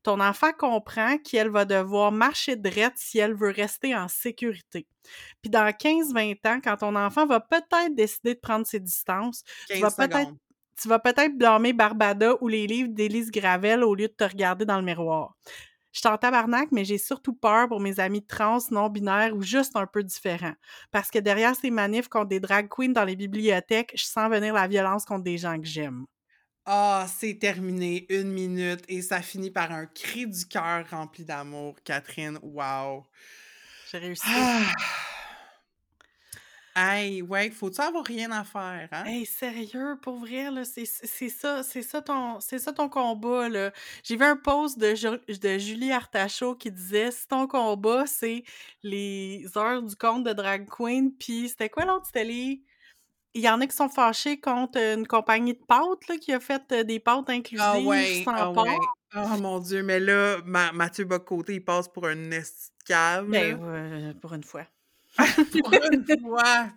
Ton enfant comprend qu'elle va devoir marcher droite si elle veut rester en sécurité. Puis dans 15-20 ans, quand ton enfant va peut-être décider de prendre ses distances, 15 vas peut-être- tu vas peut-être blâmer Barbada ou les livres d'Élise Gravel au lieu de te regarder dans le miroir. Je suis en tabarnak, mais j'ai surtout peur pour mes amis trans, non-binaires ou juste un peu différents. Parce que derrière ces manifs contre des drag queens dans les bibliothèques, je sens venir la violence contre des gens que j'aime. Ah, c'est terminé. Une minute et ça finit par un cri du cœur rempli d'amour. Catherine, wow. J'ai réussi. Ah. Hey, ouais, faut-tu avoir rien à faire, hein? Hey, sérieux, pour vrai, là, c'est c'est ça, c'est ça ton, c'est ça ton combat, là. J'ai vu un post de, Ju- de Julie Artachot qui disait si ton combat, c'est les heures du compte de drag queen, puis c'était quoi l'autre? C'était les... Il y en a qui sont fâchés contre une compagnie de pâtes, là, qui a fait des pâtes inclusives Ah ouais, sans ah ouais. Oh mon Dieu, mais là, Ma- Mathieu Bocoté, il passe pour un esti de cave. Ben, euh, pour une fois. pour une fois.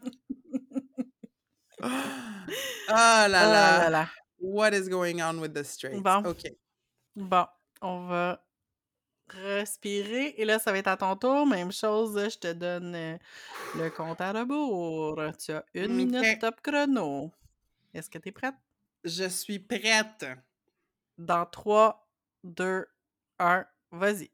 Oh là Oh là! là là. What is going on with the Straits? Bon. OK. Bon, on va respirer et là, ça va être à ton tour. Même chose, je te donne, heu, le compte à rebours. Tu as 1 minute OK. top chrono. Est-ce que tu es prête? Je suis prête. Dans 3, 2, 1, vas-y.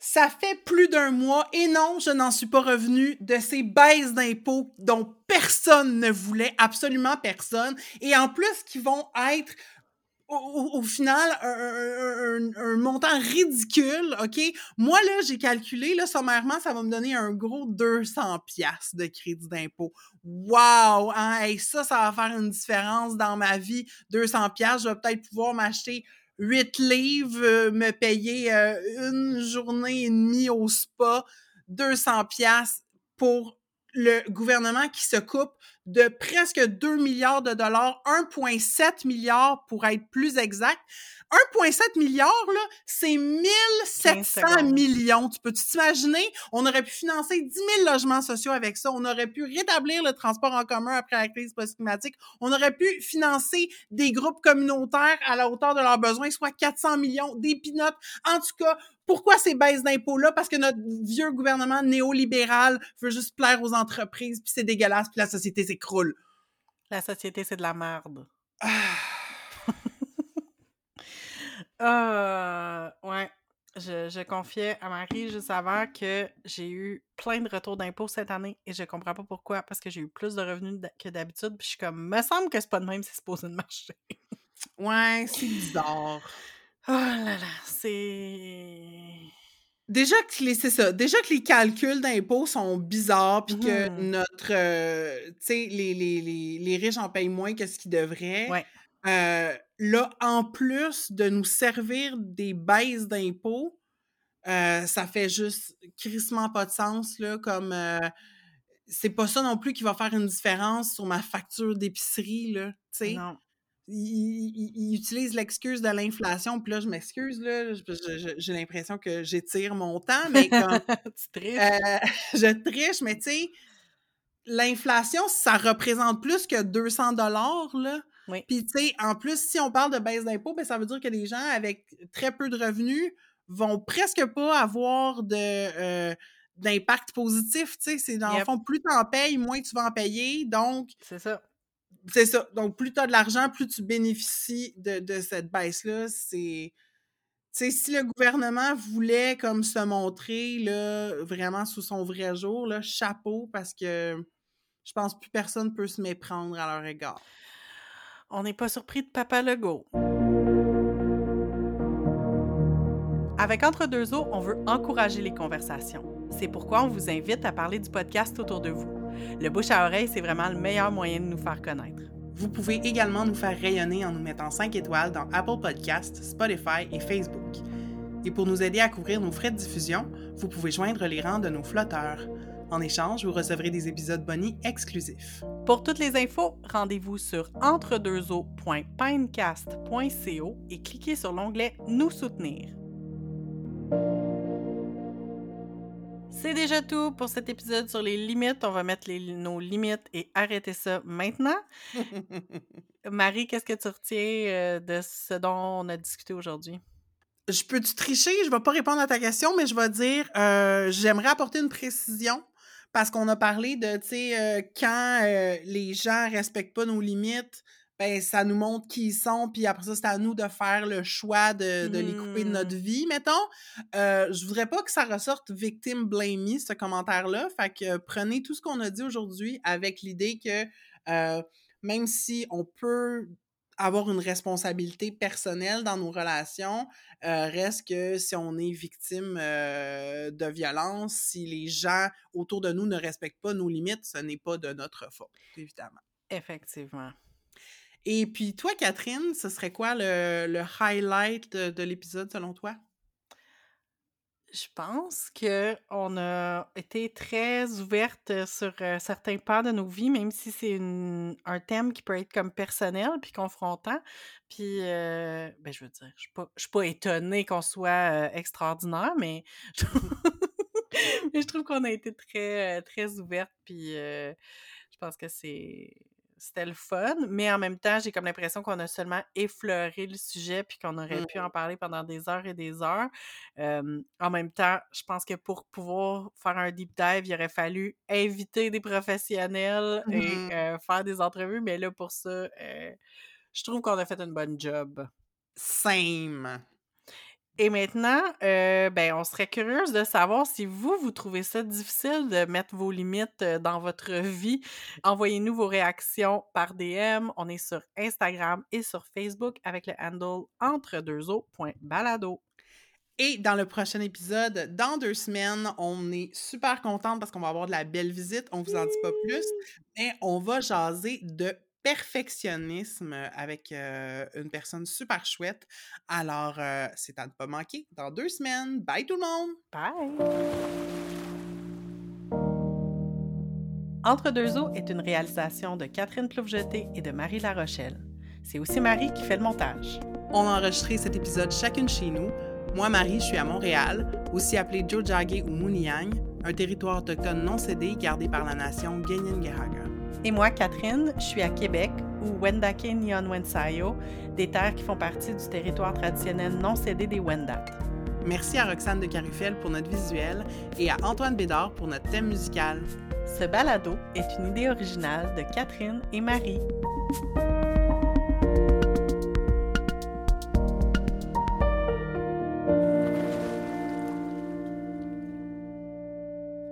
Ça fait plus d'un mois et non, je n'en suis pas revenue de ces baisses d'impôts dont personne ne voulait, absolument personne, et en plus qui vont être au, au- final un, montant ridicule, OK? Moi, là, j'ai calculé, là, sommairement, ça va me donner un gros 200 piastres de crédit d'impôt. Wow! Hein? Ça, ça va faire une différence dans ma vie. 200 piastres, je vais peut-être pouvoir m'acheter 8 livres, euh, me payer euh, une journée et demie au spa, 200 piastres pour le gouvernement qui se coupe de presque 2 milliards de dollars, 1,7 milliard pour être plus exact. 1,7 milliard, là, c'est 1700 secondes. millions. Tu peux-tu t'imaginer? On aurait pu financer 10 000 logements sociaux avec ça. On aurait pu rétablir le transport en commun après la crise post-climatique. On aurait pu financer des groupes communautaires à la hauteur de leurs besoins, soit 400 millions, des pinottes. En tout cas, pourquoi ces baisses d'impôts-là? Parce que notre vieux gouvernement néolibéral veut juste plaire aux entreprises, puis c'est dégueulasse, puis la société s'écroule. La société, c'est de la merde. Ah. Euh, ouais. Je, je confiais à Marie juste avant que j'ai eu plein de retours d'impôts cette année et je comprends pas pourquoi, parce que j'ai eu plus de revenus que d'habitude. Puis je suis comme, me semble que c'est pas de même, c'est supposé de marcher. Ouais, c'est bizarre. Oh là là, c'est. Déjà que les, c'est ça. Déjà que les calculs d'impôts sont bizarres, puis que Mhm. notre, euh, tu sais, les, les, les, les riches en payent moins que ce qu'ils devraient. Ouais. Euh, là, en plus de nous servir des baisses d'impôts, euh, ça fait juste crissement pas de sens, là, comme... c'est pas ça non plus qui va faire une différence sur ma facture d'épicerie, là, tu sais. Non. Il, il- il utilise l'excuse de l'inflation, puis là, je m'excuse, là, j'ai l'impression que j'étire mon temps, mais comme, tu triches. euh, je triche, mais tu sais, l'inflation, ça représente plus que 200 dollars, là. Oui. Puis, tu sais, en plus, si on parle de baisse d'impôts, ben, ça veut dire que les gens avec très peu de revenus vont presque pas avoir de... euh, d'impact positif, tu sais, c'est dans le fond, plus tu en payes, moins tu vas en payer, donc C'est ça. C'est ça. Donc, plus tu as de l'argent, plus tu bénéficies de, cette baisse-là. C'est. Si le gouvernement voulait comme se montrer là, vraiment sous son vrai jour, chapeau, parce que je pense plus personne peut se méprendre à leur égard. On n'est pas surpris de Papa Legault. Avec Entre deux eaux, on veut encourager les conversations. C'est pourquoi on vous invite à parler du podcast autour de vous. Le bouche à oreille, c'est vraiment le meilleur moyen de nous faire connaître. Vous pouvez également nous faire rayonner en nous mettant 5 étoiles dans Apple Podcasts, Spotify et Facebook. Et pour nous aider à couvrir nos frais de diffusion, vous pouvez joindre les rangs de nos flotteurs. En échange, vous recevrez des épisodes bonus exclusifs. Pour toutes les infos, rendez-vous sur entredeuxeaux.pinecast.co et cliquez sur l'onglet Nous soutenir. C'est déjà tout pour cet épisode sur les limites. On va mettre les- nos limites et arrêter ça maintenant. Marie, qu'est-ce que tu retiens euh, de ce dont on a discuté aujourd'hui? je peux-tu tricher? Je vais pas répondre à ta question, mais je vais dire, euh, j'aimerais apporter une précision parce qu'on a parlé de, tu sais, euh, quand euh, les gens respectent pas nos limites, ben ça nous montre qui ils sont, puis après ça, c'est à nous de faire le choix de, de les couper de notre Hmm. vie, mettons. Euh, je voudrais pas que ça ressorte victim blamey, ce commentaire-là. Fait que euh, prenez tout ce qu'on a dit aujourd'hui avec l'idée que euh, même si on peut avoir une responsabilité personnelle dans nos relations, euh, reste que si on est victime de violence, si les gens autour de nous ne respectent pas nos limites, ce n'est pas de notre faute, évidemment. Effectivement. Et puis toi, Catherine, ce serait quoi le, le highlight de, de l'épisode selon toi? Je pense que on a été très ouverte sur euh, certains pans de nos vies, même si c'est un thème qui peut être comme personnel puis confrontant. Puis, euh, ben, je veux dire, je suis pas, je suis pas étonnée qu'on soit euh, extraordinaire, mais je mais je trouve qu'on a été très, euh, très ouverte. Puis, euh, je pense que c'est, c'était le fun, mais en même temps, j'ai comme l'impression qu'on a seulement effleuré le sujet puis qu'on aurait pu en Mmh. parler pendant des heures et des heures. En même temps, je pense que pour pouvoir faire un deep dive, il aurait fallu inviter des professionnels et Mmh faire des entrevues, mais là, pour ça, je trouve qu'on a fait une bonne job. Same. Et maintenant, heu, ben, on serait curieuse de savoir si vous, vous trouvez ça difficile de mettre vos limites, heu, dans votre vie. Envoyez-nous vos réactions par DM. On est sur Instagram et sur Facebook avec le handle entre2eaux.balado. Et dans le prochain épisode, dans 2 semaines, on est super contente parce qu'on va avoir de la belle visite. On vous en dit pas plus, mais on va jaser de perfectionnisme avec, heu, une personne super chouette. Alors, heu, c'est à ne pas manquer dans 2 semaines. Bye tout le monde! Bye! Entre deux eaux est une réalisation de Catherine Ploufjeté et de Marie Larochelle. C'est aussi Marie qui fait le montage. On a enregistré cet épisode chacune chez nous. Moi, Marie, je suis à Montréal, aussi appelée Jojage ou Muniang, un territoire autochtone non cédé gardé par la nation Guéniengueraga. Et moi, Catherine, je suis à Québec, ou Wendake Nyon Wensayo, des terres qui font partie du territoire traditionnel non cédé des Wendat. Merci à Roxane de Carufel pour notre visuel et à Antoine Bédard pour notre thème musical. Ce balado est une idée originale de Catherine et Marie.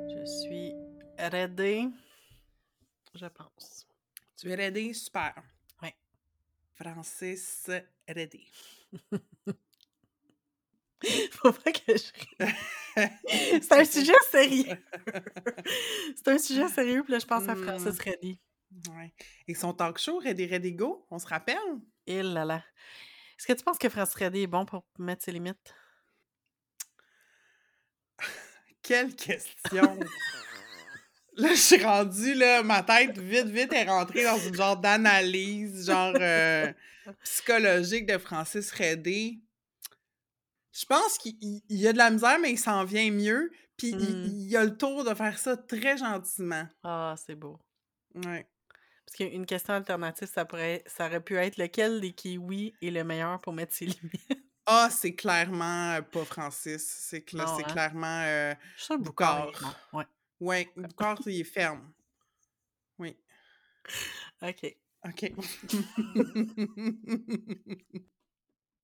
Je suis ready, je pense. Tu es ready? Super. Ouais. Francis, ready. Faut pas que je. C'est un sujet sérieux. C'est un sujet sérieux, puis là, je pense à Hmm. Francis Reddy. Ouais. Et son talk show, Ready, Ready, Go, on se rappelle? Et là là. Est-ce que tu penses que Francis Reddy est bon pour mettre ses limites? Quelle question! Là, je suis rendue, là, ma tête, vite, vite, est rentrée dans une genre d'analyse, genre euh, psychologique de Francis Redé. Je pense qu'il il- il y a de la misère, mais il s'en vient mieux. Puis il- Hmm. il, a le tour de faire ça très gentiment. Ah, c'est beau. Ouais. Parce qu'une question alternative, ça pourrait, ça aurait pu être lequel des kiwis est le meilleur pour mettre ses limites? Ah, c'est clairement euh, pas Francis. C'est cla- hein? clairement. euh, Boucard est Ouais. ouais, Boucard, il est ferme. Oui. OK. OK.